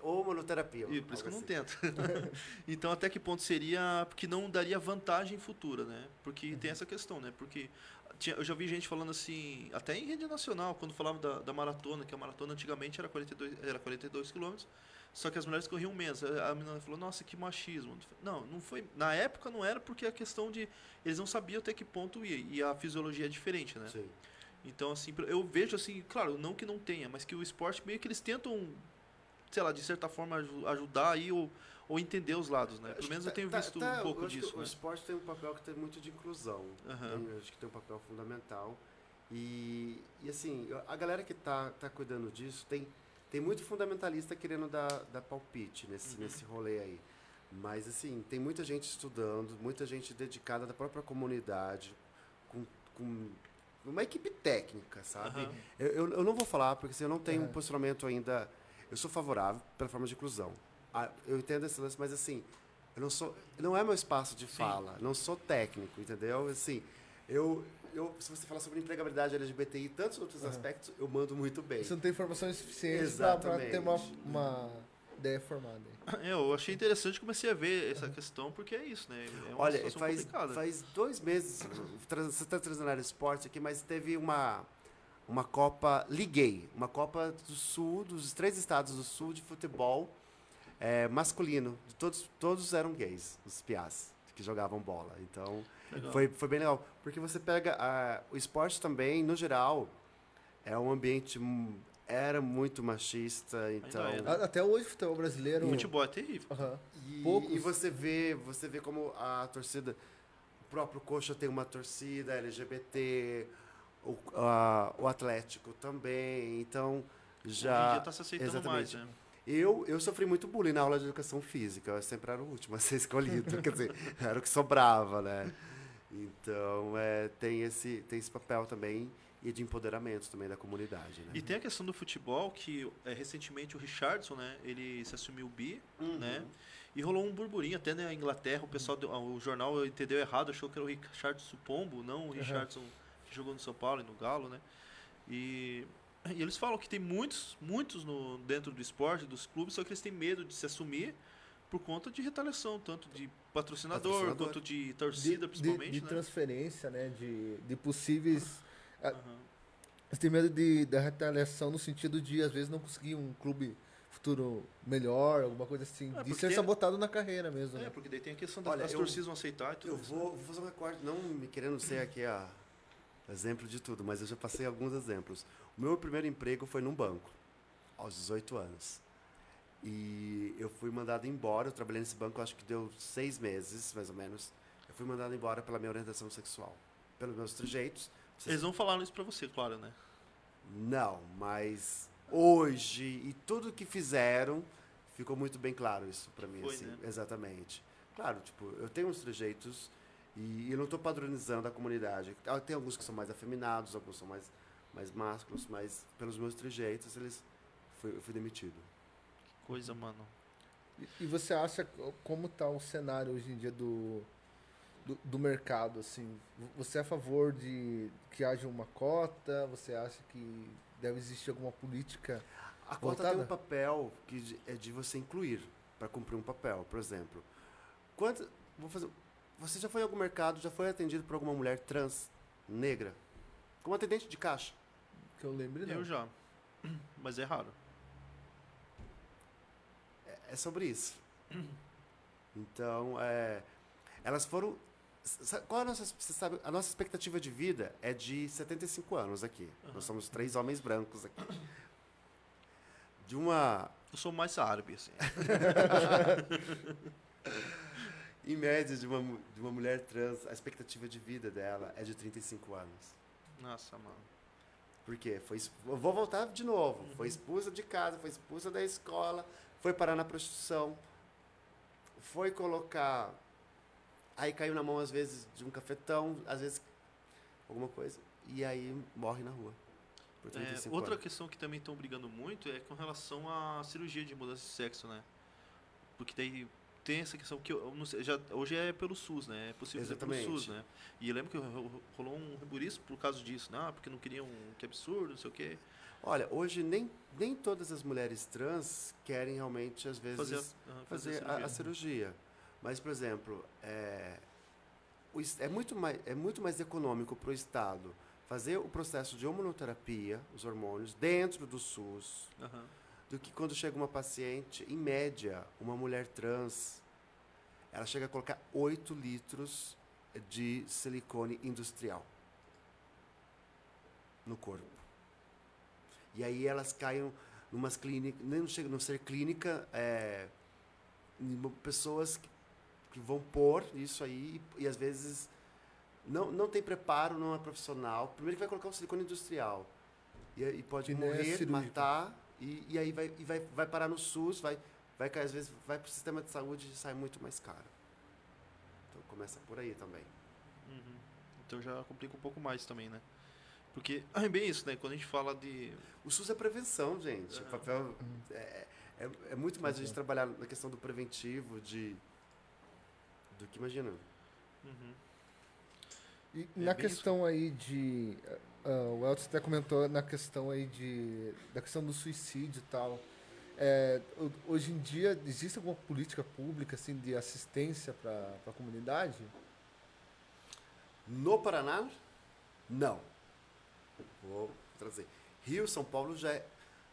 hormonoterapia, e por isso que eu não assim. tento. então até que ponto seria porque não daria vantagem futura, né? Porque uhum. tem essa questão, né? Porque tinha, eu já vi gente falando assim, até em rede nacional, quando falava da, da maratona, que a maratona antigamente era 42 era 42 quilômetros só que as mulheres corriam menos. A menina falou, nossa, que machismo. Não, não foi. Na época não era porque a questão de. Eles não sabiam até que ponto ia. E a fisiologia é diferente, né? Sim. Então, assim, eu vejo assim, claro, não que não tenha, mas que o esporte meio que eles tentam, sei lá, de certa forma ajudar aí ou, ou entender os lados, né? Pelo menos eu tenho tá, visto tá, um pouco disso. O, né? esporte tem um papel que tem muito de inclusão. Uhum. Tem, acho que tem um papel fundamental. E, e assim, a galera que está tá cuidando disso tem tem muito fundamentalista querendo dar, dar palpite nesse, uhum. nesse rolê aí. Mas, assim, tem muita gente estudando, muita gente dedicada da própria comunidade, com, com uma equipe técnica, sabe? Uhum. Eu, eu, eu, não vou falar, porque assim, eu não tenho um posicionamento ainda. Eu sou favorável pela forma de inclusão. Ah, eu entendo esse lance, mas assim, eu não sou. Não é meu espaço de fala, Sim. não sou técnico, entendeu? Assim, eu, eu, se você falar sobre empregabilidade LGBTI e tantos outros uhum. aspectos, eu mando muito bem. Você não tem informações suficientes para ter uma, uma ideia formada. É, eu achei interessante, comecei a ver essa uhum. questão, porque é isso, né? É Olha, faz, faz dois meses, você está trazendo área de esporte aqui, mas teve uma, uma Copa, liguei, uma Copa do Sul, dos três estados do Sul de futebol é, masculino. Todos, todos eram gays, os piás que jogavam bola. Então, foi, foi bem legal. Porque você pega. A, o esporte também, no geral, é um ambiente. Era muito machista, então. É, né? Até hoje o futebol brasileiro. O futebol é terrível. Uhum. E, e, você vê, você vê como a torcida. O próprio Coxa tem uma torcida LGBT, o, a, o Atlético também. Então, já. já está se aceitando exatamente. mais, né? Eu, eu sofri muito bullying na aula de educação física. Eu sempre era o último a ser escolhido. quer dizer, era o que sobrava, né? Então, é, tem, esse, tem esse papel também e de empoderamento também da comunidade. Né? E tem a questão do futebol, que é, recentemente o Richardson, né, ele se assumiu bi, uhum. né, e rolou um burburinho até na Inglaterra, o pessoal, uhum. o jornal entendeu errado, achou que era o Richardson Pombo, não o Richardson uhum. que jogou no São Paulo e no Galo, né, e, e eles falam que tem muitos, muitos no, dentro do esporte, dos clubes, só que eles têm medo de se assumir por conta de retaliação, tanto de patrocinador, patrocinador. quanto de torcida, de, principalmente. De, de né? transferência, né? De, de possíveis. Uhum. Você tem medo de, da retaliação no sentido de, às vezes, não conseguir um clube futuro melhor, alguma coisa assim. É, de ser sabotado na carreira mesmo. É, né? porque daí tem a questão das Olha, torcidas vão aceitar e tudo Eu vou, vou, fazer um recorde, não me querendo ser aqui a exemplo de tudo, mas eu já passei alguns exemplos. O meu primeiro emprego foi num banco, aos 18 anos. E eu fui mandado embora. Eu trabalhei nesse banco, acho que deu seis meses, mais ou menos. Eu fui mandado embora pela minha orientação sexual, pelos meus trejeitos. Vocês... Eles não falaram isso pra você, claro, né? Não, mas hoje e tudo que fizeram ficou muito bem claro isso para mim, Foi, assim, né? exatamente. Claro, tipo, eu tenho uns trejeitos e eu não estou padronizando a comunidade. Ah, tem alguns que são mais afeminados, alguns são mais mais másculos, mas pelos meus trejeitos eles fui, eu fui demitido coisa, mano. E, você acha como tá o cenário hoje em dia do, do, do, mercado, assim? Você é a favor de que haja uma cota? Você acha que deve existir alguma política A cota voltada? tem um papel que é de você incluir para cumprir um papel, por exemplo. Quanto, vou fazer, você já foi em algum mercado, já foi atendido por alguma mulher trans, negra, como atendente de caixa? Que eu lembre, não. Eu já. Mas é raro é sobre isso. Então, é, elas foram. Qual a nossa, você sabe, a nossa expectativa de vida é de 75 anos aqui. Uhum. Nós somos três homens brancos aqui. De uma. Eu sou mais árabe, assim. em média, de uma, de uma mulher trans, a expectativa de vida dela é de 35 anos. Nossa, mano. Por quê? Foi, vou voltar de novo. Uhum. Foi expulsa de casa, foi expulsa da escola, foi parar na prostituição, foi colocar. Aí caiu na mão, às vezes, de um cafetão, às vezes alguma coisa, e aí morre na rua. por É, 35 outra anos. questão que também estão brigando muito é com relação à cirurgia de mudança de sexo, né? Porque daí tem essa questão que eu, não sei, já, hoje é pelo SUS, né? É possível fazer pelo. SUS, né? E eu lembro que ro- ro- rolou um rebuliço por causa disso, né? Ah, porque não queriam, que absurdo, não sei o quê. Olha, hoje nem, nem todas as mulheres trans querem realmente, às vezes, Fazer, fazer, a, ah, fazer a a, a cirurgia. Mas, por exemplo, é, o é, muito, mais, é muito mais econômico para o Estado fazer o processo de hormonoterapia, os hormônios, dentro do SUS, Aham. do que quando chega uma paciente, em média, uma mulher trans, ela chega a colocar 8 litros de silicone industrial no corpo. E aí elas caem numas clínicas, nem não chega a não ser clínica, é, pessoas que, que vão pôr isso aí e, e às vezes não, não tem preparo, não é profissional. Primeiro que vai colocar um silicone industrial e, e pode nem é morrer, cirúrgico. matar e, e aí vai, e vai, vai parar no SUS, vai, vai às vezes vai para o sistema de saúde e sai muito mais caro. Então começa por aí também. Uhum. Então já complica um pouco mais também, né? Porque é bem isso, né? Quando a gente fala de. O SUS é prevenção, gente. O papel é, é, é muito mais a gente trabalhar na questão do preventivo, de do que imagina. Uhum. E É na bem isso. questão aí de. ah, o Elton até comentou na questão aí de. da questão do suicídio e tal. É, ho- hoje em dia, existe alguma política pública assim, de assistência para a comunidade? No Paraná, não. Vou trazer. Rio, São Paulo já é.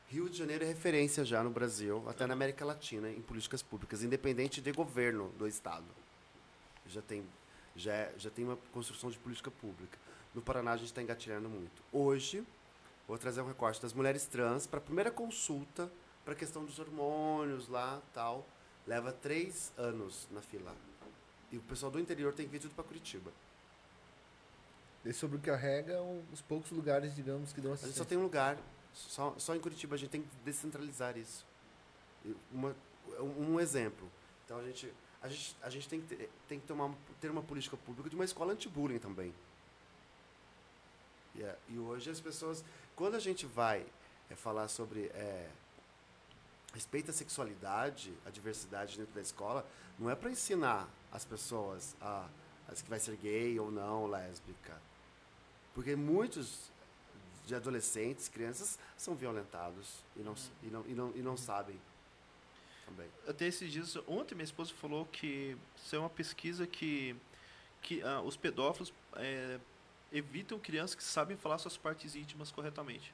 Rio de Janeiro é referência já no Brasil, até na América Latina, em políticas públicas, independente de governo do Estado. Já tem, já, é- já tem uma construção de política pública. No Paraná a gente está engatilhando muito. Hoje, vou trazer um recorte das mulheres trans para a primeira consulta para a questão dos hormônios lá tal. Leva três anos na fila. E o pessoal do interior tem que vir tudo para Curitiba. E sobrecarrega os poucos lugares, digamos, que dão A gente assistência. só tem um lugar. Só, só em Curitiba a gente tem que descentralizar isso. Uma, um exemplo. Então a gente, a gente, a gente tem que, ter, tem que tomar, ter uma política pública de uma escola anti-bullying também. E, é- e hoje as pessoas. Quando a gente vai é, falar sobre é, respeito à sexualidade, à diversidade dentro da escola, não é para ensinar as pessoas a, as que vai ser gay ou não, lésbica. Porque muitos de adolescentes, crianças, são violentados e não, e não, e não, e não sabem também. Até esses dias, ontem minha esposa falou que isso é uma pesquisa que, que ah, os pedófilos é, evitam crianças que sabem falar suas partes íntimas corretamente.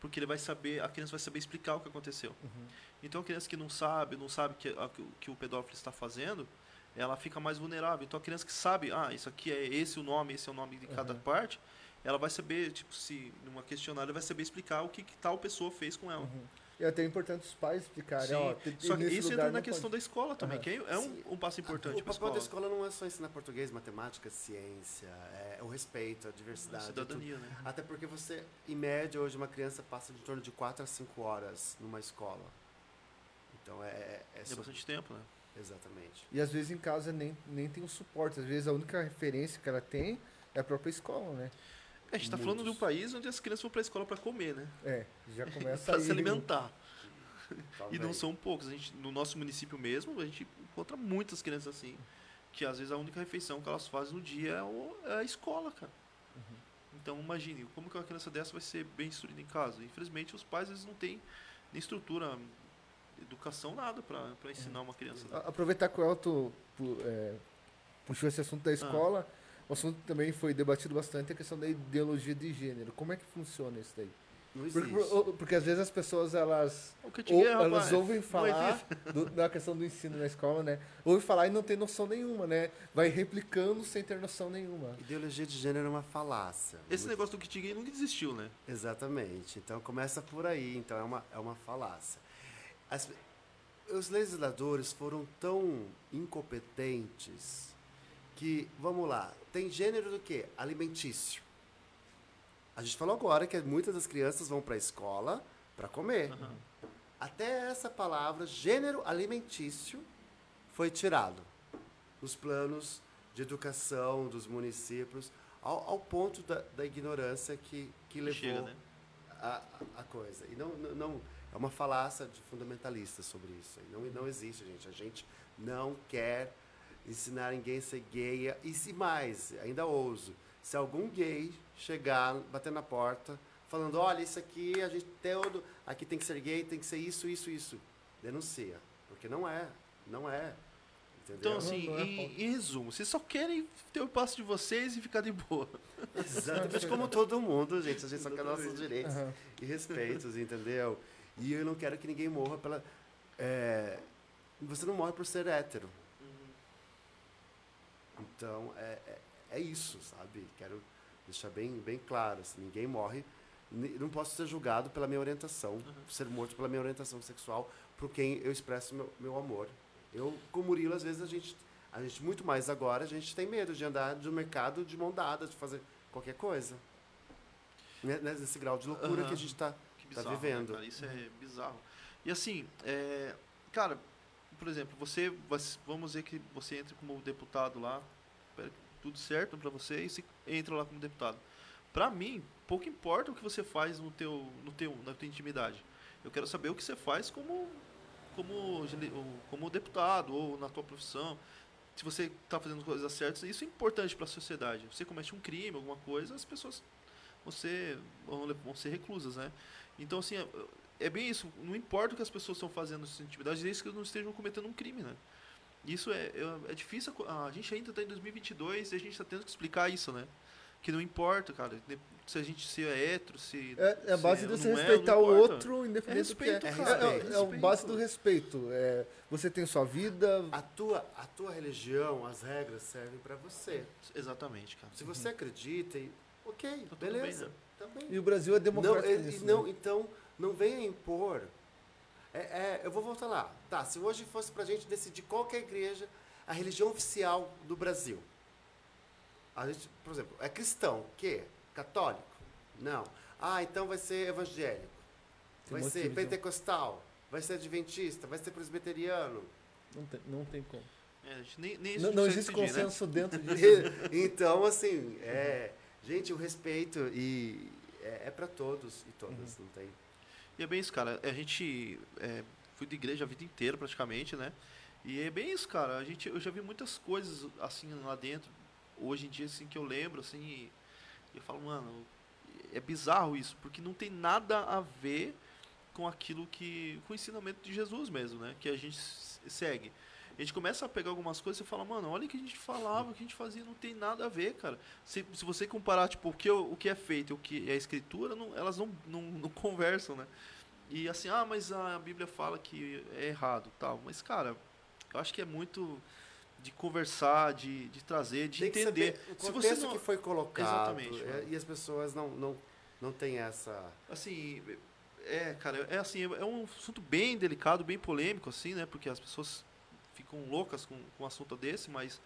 Porque ele vai saber, a criança vai saber explicar o que aconteceu. Então a criança que não sabe, não sabe que, a- que o- que o pedófilo está fazendo, ela fica mais vulnerável. Então a criança que sabe, ah, isso aqui é esse o nome, esse é o nome de cada Uhum. parte, ela vai saber, tipo, se numa questionária, ela vai saber explicar o que, que tal pessoa fez com ela. Uhum. E é até importante os pais explicarem, Sim. ó, Só que isso entra na questão pode. da escola também, Aham. que é um, Sim. um passo importante o papel escola. da escola não é só ensinar português, matemática, ciência, é o respeito, a A diversidade. cidadania, né? Até porque você, em média, hoje uma criança passa de torno de 4 a 5 horas numa escola. Então é. é, é É bastante tempo, né? Exatamente. E às vezes em casa nem, nem tem o suporte. Às vezes a única referência que ela tem é a própria escola, né? A gente está falando de um país onde as crianças vão para a escola para comer, né? É, já começa Para se alimentar. E não são poucos. A gente, no nosso município mesmo, a gente encontra muitas crianças assim. Que às vezes a única refeição que elas fazem no dia é, o- é a escola, cara. Uhum. Então imagine, como que uma criança dessa vai ser bem instruída em casa? Infelizmente os pais vezes não têm nem estrutura, educação, nada para ensinar uma criança. né? Aproveitar que o Elton é, puxou esse assunto da escola, o assunto também foi debatido bastante, a questão da ideologia de gênero. Como é que funciona isso daí? Não existe. Porque, por- porque às vezes as pessoas, elas, O que eu te ou, é, rapaz, elas ouvem falar do- da questão do ensino na escola, né? Ouvem falar e não tem noção nenhuma, né? Vai replicando sem ter noção nenhuma. Ideologia de gênero é uma falácia. Esse negócio do kit gay nunca existiu, né? Exatamente. Então começa por aí. Então é uma, é uma falácia. As- os legisladores foram tão incompetentes que, vamos lá, tem gênero do quê? Alimentício. A gente falou agora que muitas das crianças vão para a escola para comer. Aham. Até essa palavra, gênero alimentício, foi tirado nos planos de educação dos municípios. ao, ao ponto da, da ignorância que, que levou Chega, né? a, a coisa. E não, não, não- é uma falácia de fundamentalista sobre isso. E não, não existe, gente. A gente não quer ensinar ninguém a ser gay. E se mais, ainda ouso, se algum gay chegar, bater na porta, falando, olha, isso aqui, a gente todo, aqui tem que ser gay, tem que ser isso, isso, isso. Denuncia. Porque não é. Não é. Entendeu? Então, assim, é em, em resumo, vocês só querem ter o passo de vocês e ficar de boa. Exatamente como todo mundo, gente. A gente só quer nossos direitos Aham. e respeitos, entendeu? E eu não quero que ninguém morra pela. é, você não morre por ser hétero. Então, é, é, é isso, sabe? Quero deixar bem, bem claro. Assim, ninguém morre. Não posso ser julgado pela minha orientação, ser morto pela minha orientação sexual, por quem eu expresso meu, meu amor. Eu, com o Murilo, às vezes a gente, a gente, muito mais agora, a gente tem medo de andar no mercado de mão dada, de fazer qualquer coisa. Né, Nesse grau de loucura Aham. que a gente está Que Tá bizarro, vivendo. Né, cara? Isso é bizarro. E assim, é, cara, por exemplo, você, vamos dizer que você entra como deputado lá, tudo certo para você e você entra lá como deputado. Para mim, pouco importa o que você faz no teu, no teu, na tua intimidade. Eu quero saber o que você faz como, como, como deputado ou na tua profissão. Se você está fazendo coisas certas, isso é importante para a sociedade. Você comete um crime, alguma coisa, as pessoas vão ser, vão ser reclusas, né? Então, assim, é, é bem isso. Não importa o que as pessoas estão fazendo nessa intimidade, desde que eles não estejam cometendo um crime, né? Isso é, é, é difícil. aco- A gente ainda está em 2022 e a gente está tendo que explicar isso, né? Que não importa, cara. Se a gente se é hétero, se. É, é a se base de você é, respeitar não o outro, independente do que é. respeito, É É, cara, é, é é o respeito. base do respeito. É, você tem sua vida. A tua, a tua religião, as regras servem para você. Exatamente, cara. Se você acredita, e, ok, Tá tudo bem, beleza. né? Bem. E o Brasil é Não, democrático é- nisso. não, né? então, não venha impor. É, é, eu vou voltar lá. Tá, se hoje fosse pra gente decidir qual que é a igreja, a religião oficial do Brasil. A gente, por exemplo, é cristão, que? Católico? Não. Ah, então vai ser evangélico. Tem Vai ser pentecostal. Vai ser adventista. Vai ser presbiteriano. Não tem, não tem como. É, a nem, nem isso Não, não existe decidir, né? consenso dentro disso. então, assim, é, gente, o respeito e é, é para todos e todas, não tem. E é bem isso, cara. A gente é, fui de igreja a vida inteira, praticamente, né? E é bem isso, cara. A gente, eu já vi muitas coisas assim lá dentro. Hoje em dia, assim, que eu lembro, assim, e eu falo, mano, é bizarro isso, porque não tem nada a ver com aquilo que. com o ensinamento de Jesus mesmo, né? Que a gente segue. A gente começa a pegar algumas coisas e fala, mano, olha o que a gente falava, o que a gente fazia, não tem nada a ver, cara. Se, se você comparar, tipo, o que, o que é feito e o que é a escritura, não- elas não, não, não conversam, né? E assim, ah, mas a Bíblia fala que é errado, tal. Mas, cara, eu acho que é muito de conversar, de, de trazer, de Tem que entender. saber o Se contexto você não, que foi colocado. Exatamente, é, e as pessoas não, não, não têm essa. assim, é, cara, é assim, é um assunto bem delicado, bem polêmico, assim, né? Porque as pessoas ficam loucas com, com um assunto desse, mas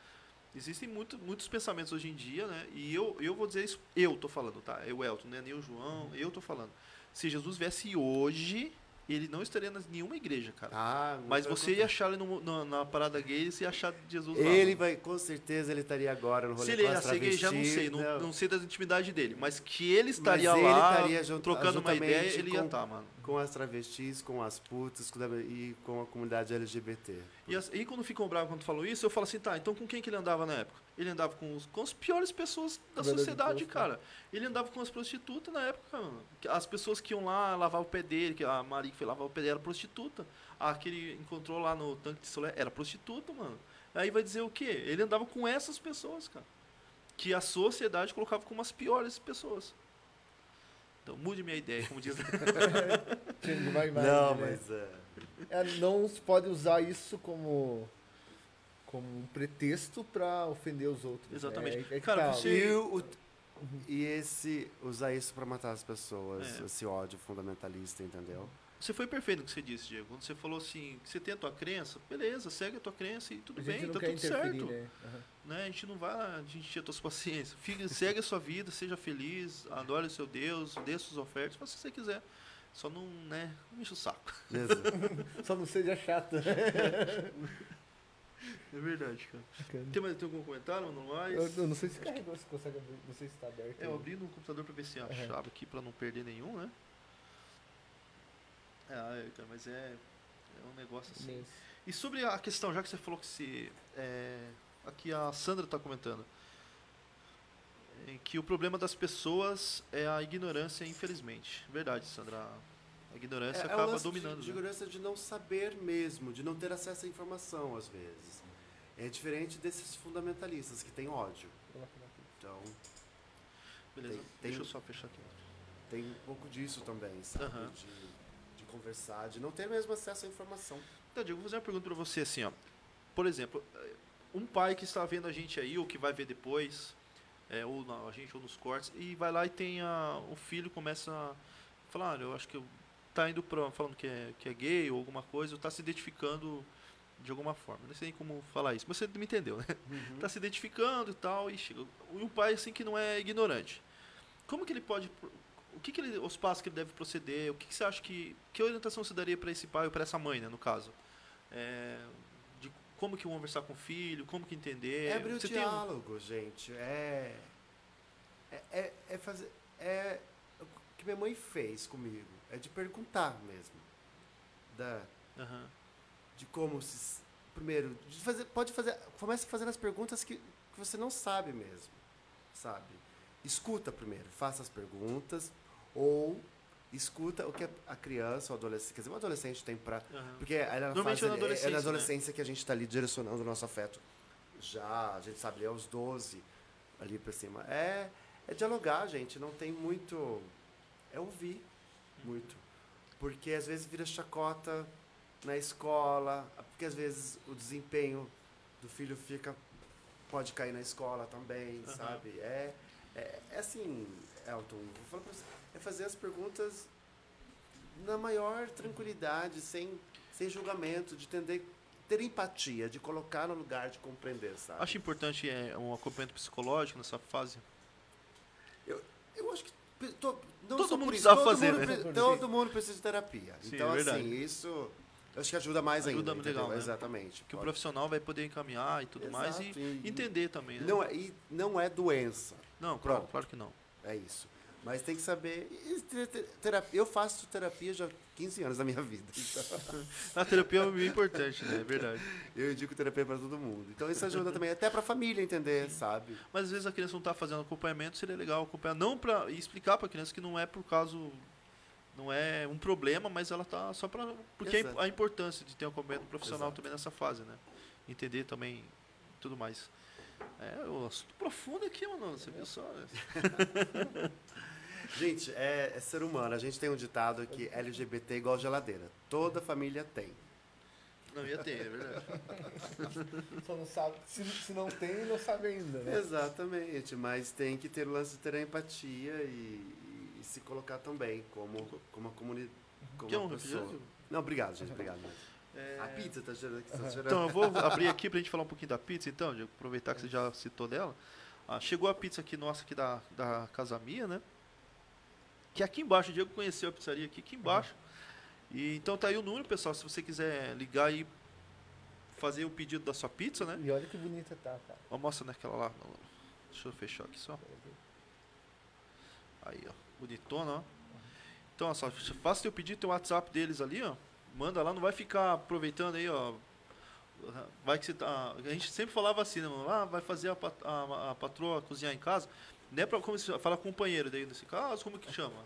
existem muito, muitos pensamentos hoje em dia, né? E eu, eu vou dizer isso, eu tô falando, tá? Eu, Elton, não é nem o João, eu tô falando. Se Jesus viesse hoje, ele não estaria em nenhuma igreja, cara. Ah, Mas você ia achar ele no- na, na parada gay, você ia achar Jesus lá. Ele vai, com certeza, ele estaria agora no rolê Se ele ia ser gay, já não sei, não, não sei das intimidades dele, mas que ele estaria ele lá, estaria junto- trocando uma ideia, ele ia com- estar, mano. Com as travestis, com as putas com a- e com a comunidade LGBT. E as- aí quando ficam bravos quando falou isso, eu falo assim, tá, então com quem que ele andava na época? Ele andava com, os, com as piores pessoas da Verdade sociedade, posto, cara. Ele andava com as prostitutas na época, mano. As pessoas que iam lá lavar o pé dele, que a Maria que foi lavar o pé dele era prostituta. A que ele encontrou lá no tanque de solé era prostituta, mano. Aí vai dizer o quê? Ele andava com essas pessoas, cara. Que a sociedade colocava como as piores pessoas. Então mude minha ideia, como diz. Não, mas. é, É, não se pode usar isso como como um pretexto para ofender os outros. né? Exatamente. É, é Cara, tá. você- E, o, e esse. Usar isso pra matar as pessoas, É. esse ódio fundamentalista, entendeu? Você foi perfeito no que você disse, Diego. Quando você falou assim, que você tem a tua crença, beleza, segue a tua crença e tudo bem, tá tudo certo. né? Aham. Né? A gente não vai a gente encher a tua paciência. Fica, segue a sua vida, seja feliz, adore o seu Deus, dê suas ofertas, faça o que você quiser. Só não, né, não enche o saco. Só não seja chato. É verdade, cara. Bacana. Tem mais tem algum comentário, não mais? Eu, eu não sei se carregou, se consegue abrir, não sei se está aberto. É, eu abri no computador pra ver se achava aqui pra não perder nenhum, né? É, cara, mas é, é um negócio assim. E sobre a questão, já que você falou que se. É, aqui a Sandra está comentando. é que o problema das pessoas é a ignorância, infelizmente. Verdade, Sandra. A ignorância É, é acaba lance dominando. De, né? ignorância de não saber mesmo, de não ter acesso à informação, às vezes. É diferente desses fundamentalistas que têm ódio. Então, Beleza, tem- deixa eu só fechar aqui. tem um pouco disso também, sabe? Aham. De, de conversar, de não ter mesmo acesso à informação. Então, Diego, vou fazer uma pergunta para você assim, ó. Por exemplo, eh, um pai que está vendo a gente aí, ou que vai ver depois, é, ou na, a gente, ou nos cortes, e vai lá e tem a, o filho começa a falar, "Ah, eu acho que eu, tá indo pra, falando que é, que é gay ou alguma coisa, ou tá se identificando de alguma forma. Não sei nem como falar isso, mas você me entendeu, né? Tá se identificando e tal, e chega. E um pai assim que não é ignorante. Como que ele pode. O que, que ele, os passos que ele deve proceder? O que, que você acha que. Que orientação você daria para esse pai ou para essa mãe, né, no caso? É, de como que conversar com o filho, como que entender. É abrir o Você um- diálogo, gente. É, é, é, é fazer. É o que minha mãe fez comigo. É de perguntar mesmo. Da, Aham. de como se. Primeiro, fazer, pode fazer. Comece fazendo as perguntas que, que você não sabe mesmo. Sabe? Escuta primeiro, faça as perguntas. Ou escuta o que a- criança, o adolescente. Quer dizer, o adolescente tem pra. aham. Porque aí na Normalmente fase, é na adolescência, é na né? adolescência que a gente está ali direcionando o nosso afeto. Já, a gente sabe, ali aos 12, ali pra cima. É, é dialogar, gente. Não tem muito. É ouvir muito. Porque às vezes vira chacota na escola, porque às vezes o desempenho do filho fica. pode cair na escola também, Aham. sabe? É, é, é assim, Elton, vou falar pra você, é fazer as perguntas na maior tranquilidade, sem, sem julgamento, de entender, ter empatia, de colocar no lugar de compreender, sabe? Acho importante é, um acompanhamento psicológico nessa fase. Eu acho que to- não Todo mundo todo fazer, mundo né? pre- Todo mundo precisa de terapia. Sim, então, é assim, isso acho que ajuda mais Ajuda ainda. legal, né? Exatamente. Que o profissional vai poder encaminhar e tudo mais Exato, e e- entender também. Né? Não é, e não é doença, Não, claro, Pronto. claro que não. é isso. Mas tem que saber. terapia, eu faço terapia já há 15 anos da minha vida. Então, A terapia é bem importante, né? É verdade. eu indico terapia para todo mundo. Então isso ajuda também, até para a família entender, sabe? Mas às vezes a criança não está fazendo acompanhamento, seria legal acompanhar. Não para explicar para a criança que não é por caso. Não é um problema, mas ela tá só para. Porque a, Exato. a importância de ter um acompanhamento profissional Exato. também nessa fase, né? Entender também tudo mais. É, o assunto profundo aqui, mano. Você viu só? né? Gente, é, é ser humano. A gente tem um ditado que LGBT é igual geladeira. Toda família tem. Não, ia ter, é verdade. Só não sabe. Se, se não tem, não sabe ainda, né? Exatamente, mas tem que ter o lance de ter a empatia e, e- se colocar também como, como uma comunidade. Como Quer um pessoa. refrigerante? Não, obrigado, gente, obrigado. mesmo. É, A pizza tá gerando aqui, tá gerando. Então, eu vou abrir aqui pra gente falar um pouquinho da pizza, então, Diego, aproveitar que você já citou dela. Ah, chegou a pizza aqui nossa aqui da, da Casa Mia, né? Que é aqui embaixo, o Diego conheceu a pizzaria aqui, aqui embaixo. E, então tá aí o número, pessoal, se você quiser ligar e fazer o pedido da sua pizza, né? E olha que bonita tá, cara. Ó, mostra naquela lá. Deixa eu fechar aqui só. Aí, ó. Bonitona, ó. Então, ó, só faça teu pedido, tem o WhatsApp deles ali, ó. Manda lá, não vai ficar aproveitando aí, ó. Vai que você tá. A gente sempre falava assim, né, mano? Ah, vai fazer a, a, a patroa cozinhar em casa. Não é pra como se fala companheiro daí nesse caso, como que chama?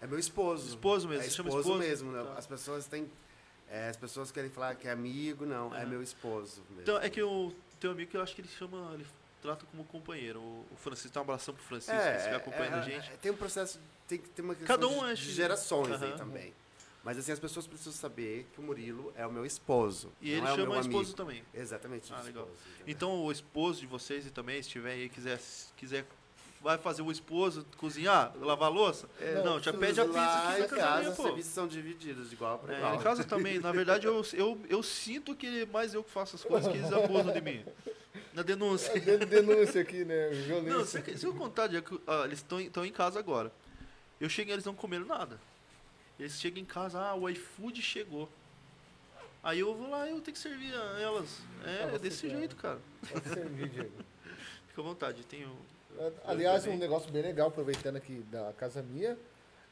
É meu esposo. Esposo mesmo, É você chama esposo, esposo? mesmo. né? Tá. As pessoas têm. é, as pessoas querem falar que é amigo, não. É Aham. meu esposo. Mesmo. Então, é que o teu amigo que eu acho que ele chama. Ele trata como companheiro. O, Francisco, dá um abração pro Francisco, que estiver acompanhando é, a gente. é, tem um processo, tem ter uma questão Cada um de, é de gerações aí Aham. também. Mas assim, as pessoas precisam saber que o Murilo é o meu esposo. E ele é chama meu o esposo também. Exatamente, Ah, esposo? Então o esposo de vocês e também, se tiver aí, quiser, quiser vai fazer o esposo cozinhar, lavar a louça? É, não, já pede a pizza aqui na em casa, casinha, os pô. serviços são divididos de igual para É, em casa também, na verdade eu, eu, eu sinto que mais eu que faço as coisas que eles abusam de mim. Na denúncia. É den- denúncia aqui, né? Violência. Não, se, se eu contar, Diego, que, ah, eles estão em casa agora. Eu cheguei, eles não comeram nada. Eles chegam em casa, ah, o iFood chegou. Aí eu vou lá e eu tenho que servir a elas. É, Ah, é desse jeito, cara. Pode servir, Diego. Fica à vontade. Tenho. Aliás, um negócio bem legal, aproveitando aqui da casa minha,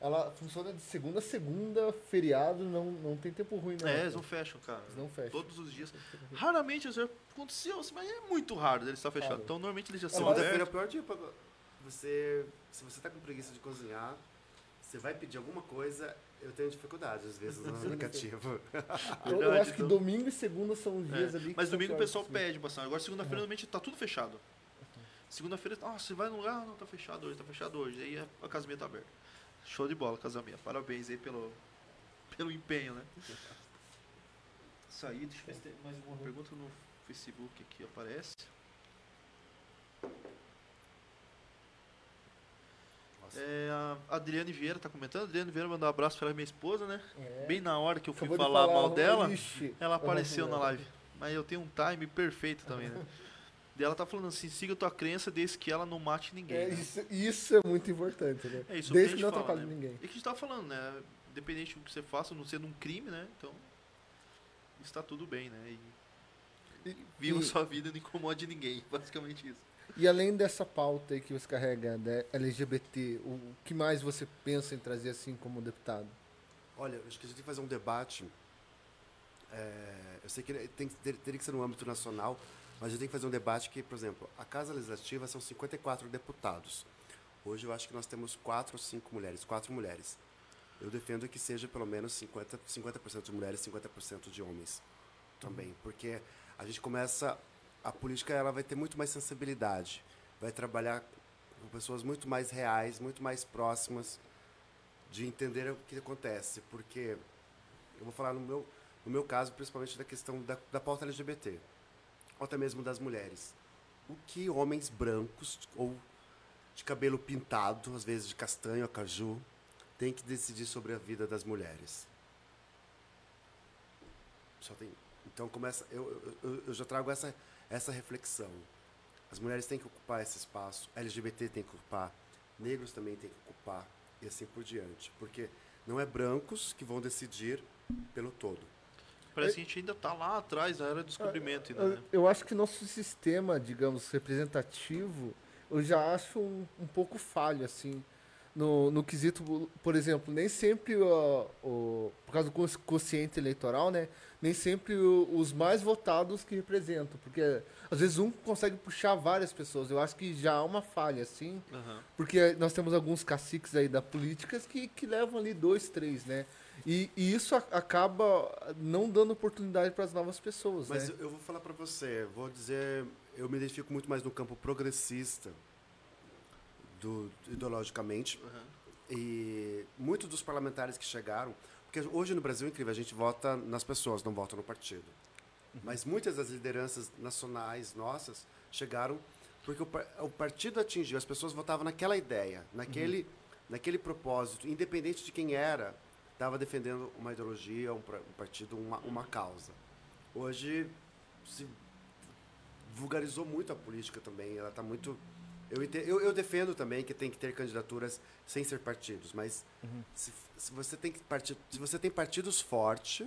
ela funciona de segunda a segunda, feriado, não, não tem tempo ruim, não. É, eles não fecham, cara. Eles não fecham. Todos os dias. Raramente isso aconteceu, assim, mas é muito raro deles estar fechado. Raro. Então, normalmente eles já É, são Segunda-feira é o pior dia pra você. Se você tá com preguiça de cozinhar, você vai pedir alguma coisa, eu tenho dificuldade às vezes no aplicativo. Eu, eu acho que então. domingo e segunda são os É, dias ali. que Mas domingo o pessoal pede bastante. Agora, segunda-feira, normalmente tá tudo fechado. Segunda-feira, ah, você vai no lugar? Não, tá fechado hoje, tá fechado hoje. Aí a casa minha tá aberta. Show de bola, casa minha. Parabéns aí pelo, pelo empenho, né? Isso aí, deixa eu ver se tem mais alguma pergunta no Facebook aqui, aparece. Nossa. É, a Adriane Vieira tá comentando. A Adriane Vieira mandou um abraço pra minha esposa, né? É. Bem na hora que eu fui Acabou de falar, mal "Oh, dela, ixi". ela apareceu na live. Mas eu tenho um time perfeito também, né? E ela tá falando assim, siga tua crença desde que ela não mate ninguém. É, né? isso, isso é muito importante, né? É isso Desde que não atrapalhe né? ninguém. É que a gente tava falando, né? Independente do que você faça, não sendo um crime, né? Então, está tudo bem, né? E E, viva e- sua vida e não incomode ninguém, basicamente isso. e além dessa pauta aí que você carrega, né, LGBT, o que mais você pensa em trazer assim como deputado? Olha, acho que a gente tem que fazer um debate. é, eu sei que tem, que ter- teria que ser no âmbito nacional, mas a gente tem que fazer um debate que, por exemplo, a Casa Legislativa são 54 deputados. Hoje eu acho que nós temos quatro ou cinco mulheres, quatro mulheres. Eu defendo que seja pelo menos 50%, 50 de mulheres, 50% de homens também, porque a gente começa a política ela vai ter muito mais sensibilidade, vai trabalhar com pessoas muito mais reais, muito mais próximas de entender o que acontece, porque eu vou falar no meu no meu caso principalmente da questão da, da pauta LGBT, ou até mesmo das mulheres. O que homens brancos ou de cabelo pintado, às vezes de castanho a caju, têm que decidir sobre a vida das mulheres? Só tem. Então começa. Eu, eu, eu já trago essa, essa reflexão. As mulheres têm que ocupar esse espaço, LGBT tem que ocupar, negros também têm que ocupar, e assim por diante. Porque não é brancos que vão decidir pelo todo. Parece que a gente ainda tá lá atrás, na era do descobrimento ainda, né? Eu, acho que nosso sistema, digamos, representativo, eu já acho um, um pouco falho, assim, no, no quesito, por exemplo, nem sempre, o, o, por causa do cons- quociente eleitoral, né, nem sempre o- os mais votados que representam, porque às vezes um consegue puxar várias pessoas, eu acho que já há uma falha, assim, Aham. porque nós temos alguns caciques aí da política que, que levam ali dois, três, né, e, e isso a- acaba não dando oportunidade para as novas pessoas, Mas né. eu, eu vou falar para você, vou dizer, eu me identifico muito mais no campo progressista, do, ideologicamente, aham. e muitos dos parlamentares que chegaram, porque hoje no Brasil, incrível, a gente vota nas pessoas, não vota no partido. Mas muitas das lideranças nacionais nossas chegaram porque o, o partido atingiu, as pessoas votavam naquela ideia, naquele, naquele propósito, independente de quem era, estava defendendo uma ideologia, um, pra- um partido, uma, uma causa. Hoje se vulgarizou muito a política também, ela está muito... Eu, eu, eu defendo também que tem que ter candidaturas sem ser partidos, mas se, se você tem partir, se você tem partidos fortes,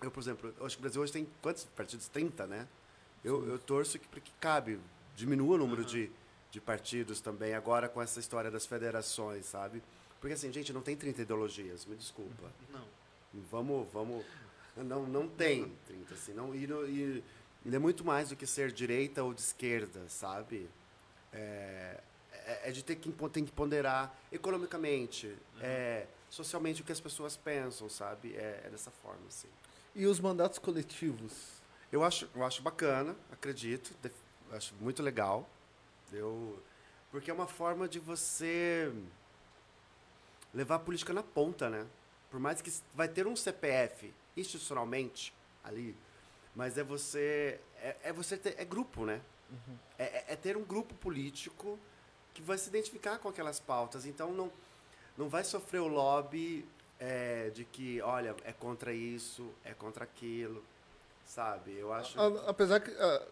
eu, por exemplo, eu acho que o Brasil hoje tem quantos partidos? 30, né? Eu, eu torço que, que cabe, diminua o número de, de partidos também, agora com essa história das federações, sabe? Porque assim, gente, não tem 30 ideologias, me desculpa. Não. Vamos, vamos. Não, não tem 30, assim. Não, e, e ele é muito mais do que ser direita ou de esquerda, sabe? É, é, é de ter que, tem que ponderar economicamente, é, socialmente o que as pessoas pensam, sabe? É, é dessa forma, assim. E os mandatos coletivos? Eu acho, eu acho bacana, acredito, def- acho muito legal. Eu, porque é uma forma de você levar a política na ponta, né? Por mais que vai ter um CPF institucionalmente ali, mas é você é, é você ter, é grupo, né? É, é- é ter um grupo político que vai se identificar com aquelas pautas. Então não não vai sofrer o lobby é, de que, olha, é contra isso, é contra aquilo, sabe? Eu acho. A- Apesar que,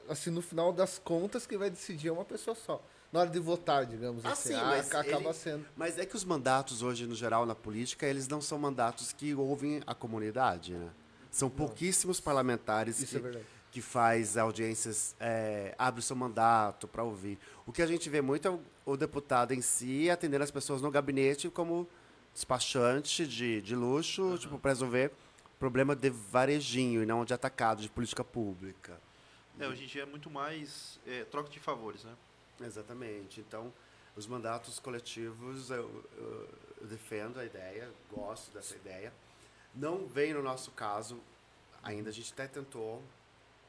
assim, no final das contas, quem vai decidir é uma pessoa só. Na hora de votar, digamos Ah, assim, sim, ah, mas acaba ele- sendo. Mas é que os mandatos hoje, no geral, na política, eles não são mandatos que ouvem a comunidade, né? São pouquíssimos parlamentares Isso que, é verdade. que faz audiências, é, abre o seu mandato para ouvir. O que a gente vê muito é o, o deputado em si atendendo as pessoas no gabinete como despachante de, de luxo, tipo, para resolver problema de varejinho e não de atacado, de política pública. É, hoje em dia é muito mais é, troca de favores, né? Exatamente. Então, os mandatos coletivos, eu, eu- eu defendo a ideia, gosto dessa ideia. Não vem no nosso caso, ainda a gente até tentou,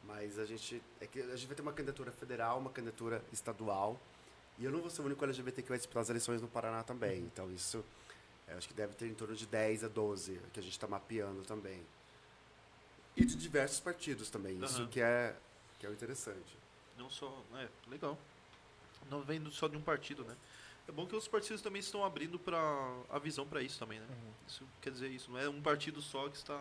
mas a gente, é que a gente vai ter uma candidatura federal, uma candidatura estadual, e eu não vou ser o único LGBT que vai disputar as eleições no Paraná também. Então, isso, acho que deve ter em torno de 10 a 12, que a gente está mapeando também. E de diversos partidos também, isso Aham. que é, que é o interessante. Não só. É, legal. Não vem só de um partido, né? É bom que os partidos também estão abrindo para a visão para isso também, né? Isso quer dizer isso, não é um partido só que está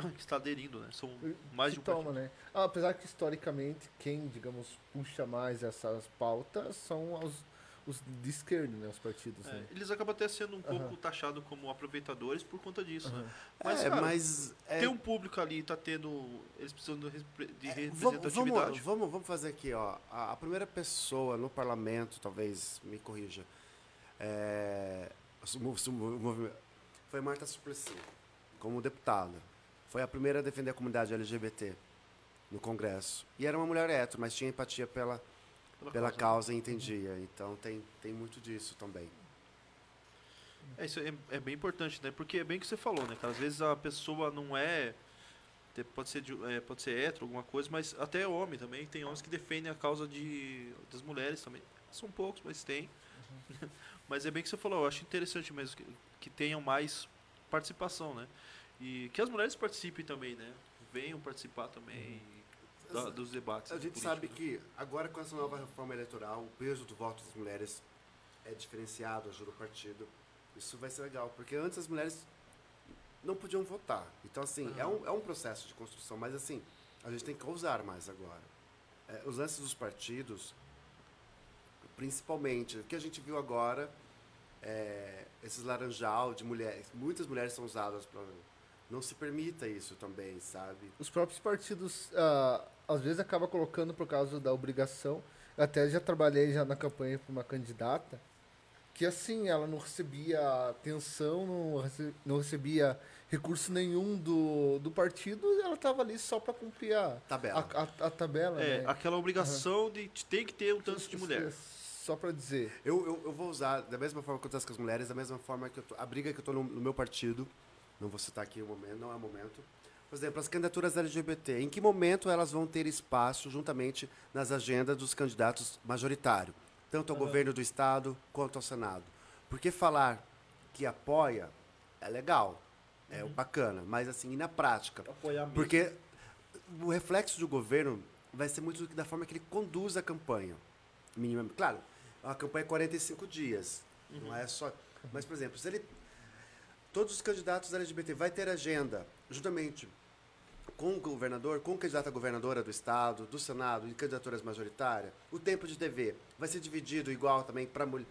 que está aderindo, né? São mais de que um toma, partido. né? Apesar que historicamente quem, digamos, puxa mais essas pautas são os, os de esquerda, né? Os partidos, É, né? eles acabam até sendo um pouco taxados como aproveitadores por conta disso, né? Mas, é, cara, mas é, Tem um público ali, tá tendo. Eles precisam de, É, vamos, representatividade. vamos, vamos, vamos fazer aqui, ó. A, a primeira pessoa no parlamento, talvez me corrija, é, foi Marta Suplicy, como deputada. Foi a primeira a defender a comunidade LGBT no Congresso. E era uma mulher hétero, mas tinha empatia pela, pela causa e entendia. Então tem, tem muito disso também. É, isso é, é bem importante, né? Porque é bem o que você falou, né? cara? Às vezes a pessoa não é. Pode ser, de- é, pode ser hétero, alguma coisa, mas até homem também. Tem homens que defendem a causa de, das mulheres também. São poucos, mas tem. mas é bem o que você falou, eu acho interessante mesmo que, que tenham mais participação, né? E que as mulheres participem também, né? Venham participar também da- dos debates. A gente políticos, sabe né? que agora com essa nova reforma eleitoral, o peso do voto das mulheres é diferenciado, ajuda o partido. Isso vai ser legal, porque antes as mulheres não podiam votar. Então, assim, é, um, é um processo de construção, mas assim, a gente tem que ousar mais agora. É, os lances dos partidos, principalmente, o que a gente viu agora, é, esses laranjal de mulheres, muitas mulheres são usadas para. Não se permita isso também, sabe? Os próprios partidos, ah, às vezes, acaba colocando por causa da obrigação. Eu até já trabalhei já na campanha para uma candidata que, assim, ela não recebia atenção, não, rece- não recebia recurso nenhum do, do partido, e ela estava ali só para cumprir a, Tabela. a, a- a tabela, É, né? aquela obrigação de de tem que ter um tanto de mulher. Só para dizer. Eu, eu, eu vou usar, da mesma forma que acontece com as mulheres, da mesma forma que eu tô, a briga que eu estou no, no meu partido, não vou citar aqui o momento, não é o momento. Por exemplo, as candidaturas LGBT, em que momento elas vão ter espaço juntamente nas agendas dos candidatos majoritários, tanto ao governo do Estado quanto ao Senado? Porque falar que apoia é legal, é bacana, mas assim, e na prática? Apoiar mesmo. Porque o reflexo do governo vai ser muito da forma que ele conduz a campanha. Minimamente. Claro, a campanha é 45 dias. Não é só. Mas, por exemplo, se ele. Todos os candidatos LGBT vai ter agenda, juntamente com o governador, com o candidato a governadora do estado, do senado e candidaturas majoritárias, o tempo de TV vai ser dividido igual também para mulher.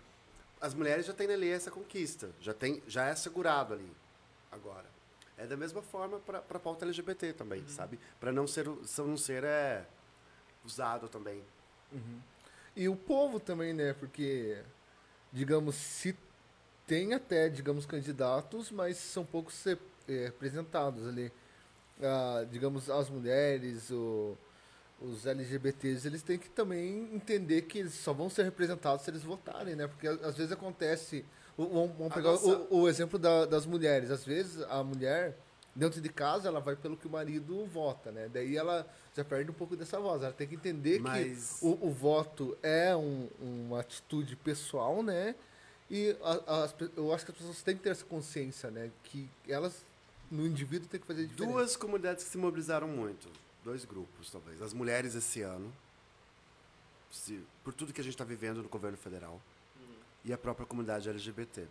As mulheres já têm na lei essa conquista, já tem, já é assegurado ali agora. É da mesma forma para a pauta LGBT também, sabe? Para não ser não ser é, usado também. E o povo também, né? Porque, digamos, se tem até, digamos, candidatos, mas são poucos eh, representados ali. Ah, digamos, as mulheres, o- os LGBTs, eles têm que também entender que eles só vão ser representados se eles votarem, né? Porque a- às vezes acontece. o- Vamos vamos A pegar nossa- o, o exemplo da- das mulheres. Às vezes a mulher, dentro de casa, ela vai pelo que o marido vota, né? Daí ela já perde um pouco dessa voz. Ela tem que entender Mas- que o, o voto é um- uma atitude pessoal, né? E a- pe- eu acho que as pessoas têm que ter essa consciência, né? Que elas, no indivíduo, tem que fazer diferença. Duas comunidades que se mobilizaram muito, dois grupos talvez. As mulheres esse ano, se- por tudo que a gente está vivendo no governo federal, e a própria comunidade LGBT.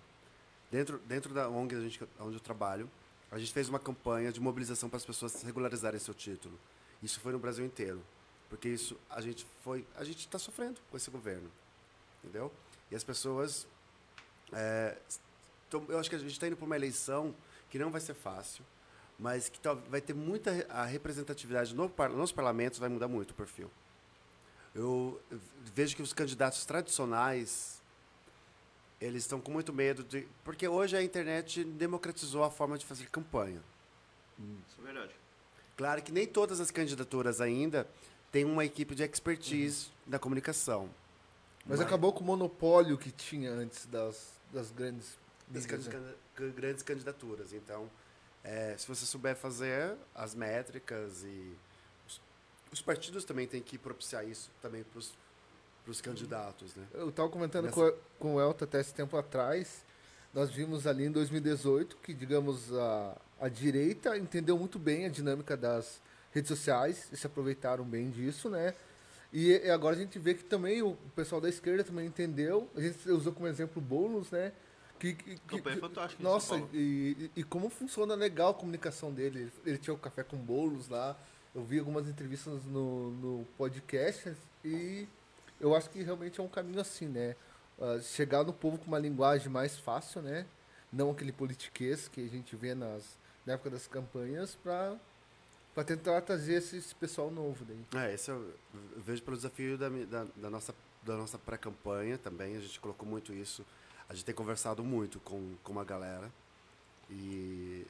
Dentro, dentro da ONG a gente, onde eu trabalho, a gente fez uma campanha de mobilização para as pessoas regularizarem seu título. Isso foi no Brasil inteiro, porque isso a gente foi, a gente está sofrendo com esse governo, entendeu? E as pessoas, é, eu acho que a gente está indo para uma eleição que não vai ser fácil, mas que vai ter muita a representatividade no, nos parlamentos vai mudar muito o perfil. Eu vejo que os candidatos tradicionais eles estão com muito medo de porque hoje a internet democratizou a forma de fazer campanha. Isso é verdade. Claro que nem todas as candidaturas ainda têm uma equipe de expertise na comunicação. Mas acabou com o monopólio que tinha antes das, das grandes das grandes candidaturas. Então, é, se você souber fazer as métricas e os, os partidos também têm que propiciar isso também para os candidatos, né? Eu estava comentando Nessa- com, com o Elton até esse tempo atrás. Nós vimos ali em 2018 que, digamos, a, a direita entendeu muito bem a dinâmica das redes sociais e se aproveitaram bem disso, né? E, e agora a gente vê que também o pessoal da esquerda também entendeu. A gente usou como exemplo o Boulos, né? Que, que, Campanha que- fantástica Nossa, e, e, e como funciona legal a comunicação dele. Ele, ele tinha o café com bolos lá. Eu vi algumas entrevistas no, no podcast e eu acho que realmente é um caminho assim, né? Ah, chegar no povo com uma linguagem mais fácil, né? Não aquele politiquês que a gente vê nas, na época das campanhas para para tentar trazer esse, esse pessoal novo daí. É, esse eu, eu vejo pelo desafio da, da, da nossa, da nossa pré-campanha também. A gente colocou muito isso. A gente tem conversado muito com, com uma galera. E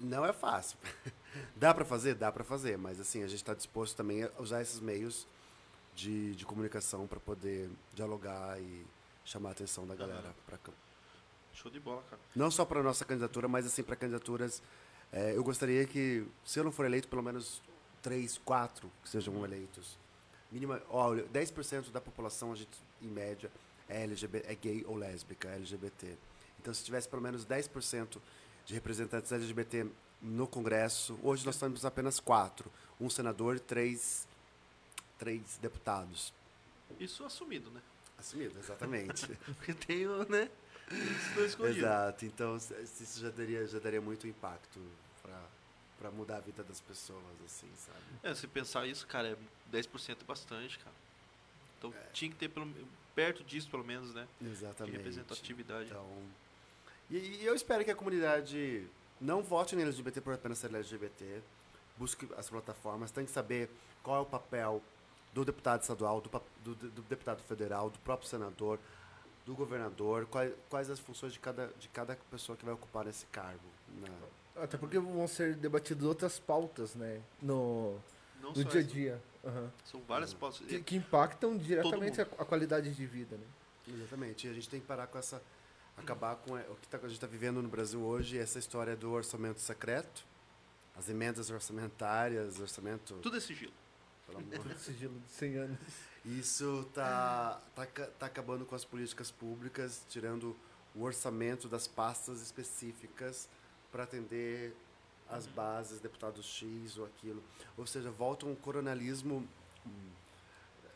não é fácil. Dá para fazer? Dá para fazer. Mas assim, a gente está disposto também a usar esses meios de, de comunicação para poder dialogar e chamar a atenção da galera para campo. Show de bola, cara. Não só para nossa candidatura, mas assim para candidaturas. é, eu gostaria que, se eu não for eleito, pelo menos três, quatro que sejam eleitos. Mínima, olha, 10% da população, a gente, em média, é, LGBT, é gay ou lésbica, é LGBT. Então, se tivesse pelo menos 10% de representantes LGBT no Congresso, hoje nós temos apenas quatro. Um senador três, três deputados. Isso assumido, né? Assumido, exatamente. Porque tem né? Isso não escondido. Exato. Então, isso já daria, já daria muito impacto para mudar a vida das pessoas, assim, sabe? É, se pensar isso, cara, é 10% é bastante, cara. Então É. tinha que ter pelo, perto disso, pelo menos, né? De Exatamente. representatividade. Então, e, e eu espero que a comunidade não vote no LGBT por apenas ser LGBT, busque as plataformas, tem que saber qual é o papel do deputado estadual, do, do, do deputado federal, do próprio senador, do governador, quais, quais as funções de cada, de cada pessoa que vai ocupar esse cargo. na- Até porque vão ser debatidas outras pautas, né? No, Não no só dia a dia. Aham. São várias pautas. Que, que impactam diretamente a, a qualidade de vida, né? Exatamente. E a gente tem que parar com essa. acabar com o que tá- a gente está vivendo no Brasil hoje, essa história do orçamento secreto, as emendas orçamentárias, orçamento. Tudo é sigilo. Pelo amor. Sigilo de 100 anos. Isso tá, tá, tá acabando com as políticas públicas, tirando o orçamento das pastas específicas para atender as bases, deputados X ou aquilo. Ou seja, volta um coronalismo. hum,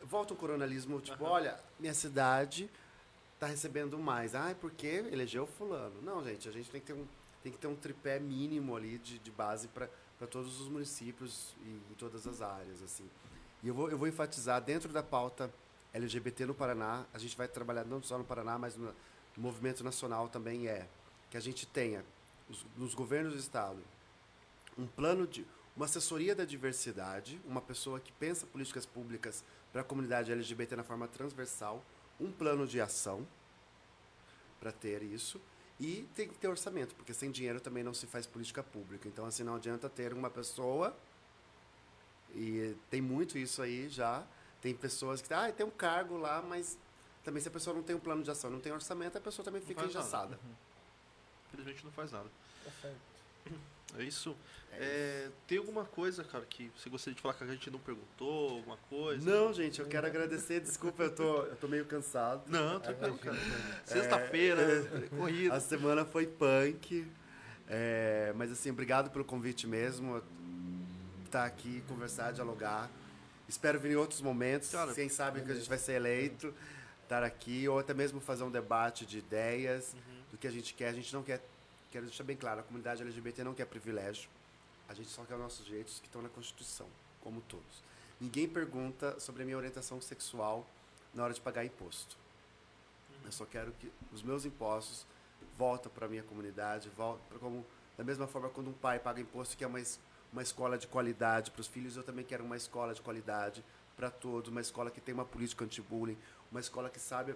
Volta um coronalismo, tipo, Aham. olha, minha cidade tá recebendo mais. Ah, porque elegeu fulano. Não, gente, a gente tem que ter um, tem que ter um tripé mínimo ali de, de base para todos os municípios e em todas as áreas, assim. E eu vou, eu vou enfatizar, dentro da pauta LGBT no Paraná, a gente vai trabalhar não só no Paraná, mas no, no movimento nacional também é que a gente tenha, os- nos governos do Estado, um plano de uma assessoria da diversidade, uma pessoa que pensa políticas públicas para a comunidade LGBT na forma transversal, um plano de ação para ter isso e tem que ter orçamento, porque sem dinheiro também não se faz política pública. Então assim não adianta ter uma pessoa e tem muito isso aí já. Tem pessoas que ah, tem um cargo lá, mas também se a pessoa não tem um plano de ação, não tem orçamento, a pessoa também Não fica nada. engessada. Infelizmente não faz nada. Tá certo. É isso. É, tem alguma coisa, cara, que você gostaria de falar que a gente não perguntou? Alguma coisa? Não, gente, eu quero agradecer. Desculpa, eu tô, eu tô meio cansado. Não, tranquilo, cara. Sexta-feira, corrida. A semana foi punk. é, mas assim, obrigado pelo convite mesmo. Estar aqui, conversar, dialogar. Espero vir em outros momentos. Cara, Quem sabe que a gente vai ser eleito. Estar aqui, ou até mesmo fazer um debate de ideias do que a gente quer. A gente não quer. Quero deixar bem claro, a comunidade LGBT não quer privilégio. A gente só quer os nossos direitos que estão na Constituição, como todos. Ninguém pergunta sobre a minha orientação sexual na hora de pagar imposto. Eu só quero que os meus impostos voltem para a minha comunidade, voltem como Da mesma forma, quando um pai paga imposto, que é uma, uma escola de qualidade para os filhos, eu também quero uma escola de qualidade para todos, uma escola que tem uma política anti-bullying, uma escola que sabe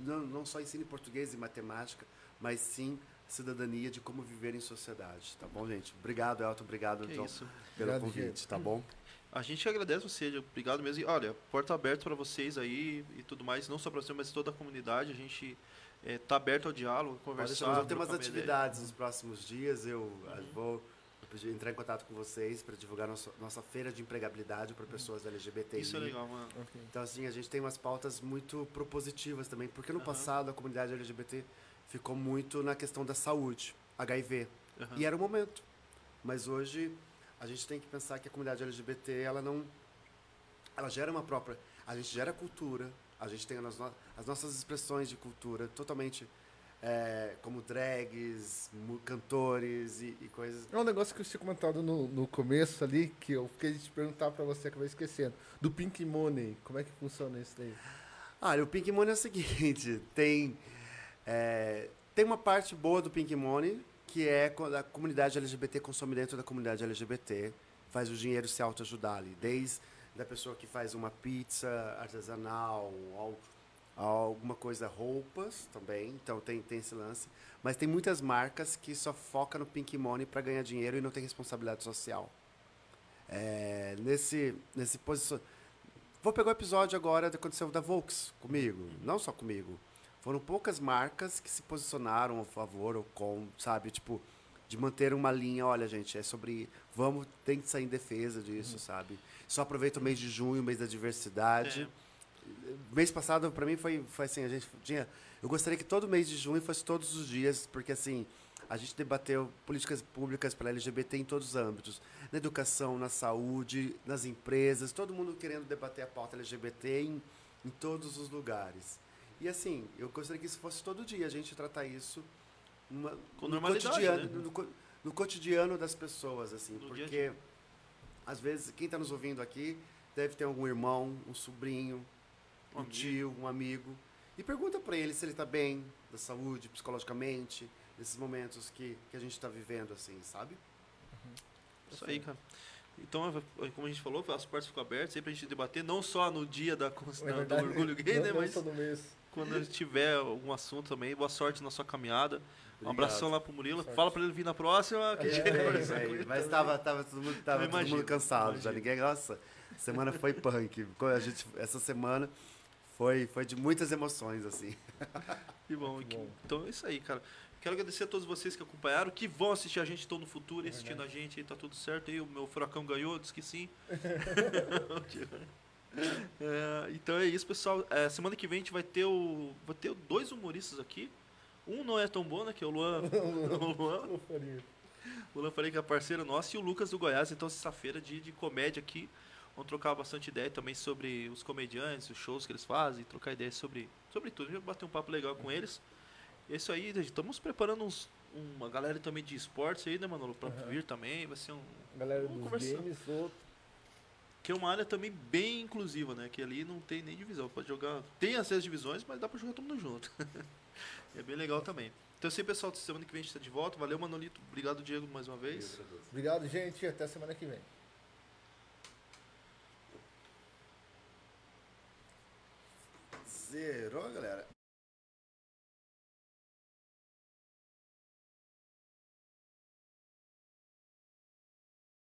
não, não só ensine português e matemática, mas sim cidadania de como viver em sociedade, tá bom, gente? Obrigado, Elton, obrigado Que então, isso. pelo Obrigado, convite, gente. tá bom? A gente agradece você, obrigado mesmo. E olha, porta aberta para vocês aí e tudo mais, não só para você, mas toda a comunidade. A gente está aberto ao diálogo, conversar. nós vamos ter umas atividades nos próximos dias, eu ah, vou entrar em contato com vocês para divulgar nossa, nossa feira de empregabilidade para pessoas LGBTI. Isso é legal, mano. Ok. Então, assim, a gente tem umas pautas muito propositivas também, porque no Aham. passado a comunidade LGBT ficou muito na questão da saúde, HIV, Aham. e era o momento. Mas hoje a gente tem que pensar que a comunidade LGBT, ela não ela gera uma própria, a gente gera cultura, a gente tem as, no- as nossas expressões de cultura totalmente é, como drags, cantores e, e coisas. É um negócio que eu tinha comentado no, no começo ali, que eu fiquei de perguntar pra você, acabei esquecendo. Do Pink Money, como é que funciona isso daí? Ah, e o Pink Money é o seguinte, tem, é, tem uma parte boa do Pink Money, que é quando a comunidade LGBT consome dentro da comunidade LGBT, faz o dinheiro se autoajudar ali, desde da pessoa que faz uma pizza artesanal, ao, alguma coisa, roupas também, então tem, tem esse lance. Mas tem muitas marcas que só focam no Pink Money para ganhar dinheiro e não tem responsabilidade social. É, nesse, nesse posição. Vou pegar o episódio agora que aconteceu da Volks comigo, não só comigo. Foram poucas marcas que se posicionaram a favor ou com, sabe, tipo, de manter uma linha, olha, gente, é sobre, vamos, tem que sair em defesa disso, sabe? Só aproveita o mês de junho, o mês da diversidade. Mês passado, para mim, foi, foi assim, a gente tinha... Eu gostaria que todo mês de junho fosse todos os dias, porque, assim, a gente debateu políticas públicas para LGBT em todos os âmbitos. Na educação, na saúde, nas empresas, todo mundo querendo debater a pauta LGBT em, em todos os lugares. E, assim, eu gostaria que isso fosse todo dia, a gente tratar isso numa- Com no cotidiano, né? no, no cotidiano das pessoas, assim, No porque dia. às vezes quem está nos ouvindo aqui deve ter algum irmão, um sobrinho, Um um, tio, um amigo, e pergunta para ele se ele está bem, da saúde, psicologicamente, nesses momentos que, que a gente está vivendo, assim, sabe? Isso aí, cara. Então, como a gente falou, as portas ficam abertas aí pra gente debater, não só no dia da, É da- do orgulho gay, não- né? não Mas só no mês. Quando tiver algum assunto também, boa sorte na sua caminhada. Um Obrigado. abração lá pro Murilo. Sorte. Fala pra ele vir na próxima, que É, é, É, mas estava tava todo mundo, tava todo imagino, mundo cansado já. Ninguém, nossa, semana foi punk. A gente, essa semana foi, foi de muitas emoções, assim. Que bom, que- bom. Então é isso aí, cara. Quero agradecer a todos vocês que acompanharam, que vão assistir a gente, estão no futuro, assistindo a gente aí, tá tudo certo aí. O meu furacão ganhou, disse que sim. É, então é isso, pessoal. É, semana que vem a gente vai ter o. Vai ter dois humoristas aqui. Um não é tão bom, né? Que é o Luan. o Luan. O Luan falei que é parceiro nosso e o Lucas do Goiás, então sexta-feira de, de comédia aqui. Vamos trocar bastante ideia também sobre os comediantes, os shows que eles fazem, trocar ideias sobre, sobre tudo. A gente vai bater um papo legal com eles. É isso aí. Estamos preparando uns, uma galera também de esportes aí, né, Manolo? Pra Aham. vir também. Vai ser um. Galera dos games, outro. Que é uma área também bem inclusiva, né? Que ali não tem nem divisão. Pode jogar. Tem as seis divisões, mas dá pra jogar todo mundo junto. é bem legal também. Então, assim, pessoal, semana que vem a gente tá de volta. Valeu, Manolito. Obrigado, Diego, mais uma vez. Obrigado, gente. Até semana que vem. Zerou, galera.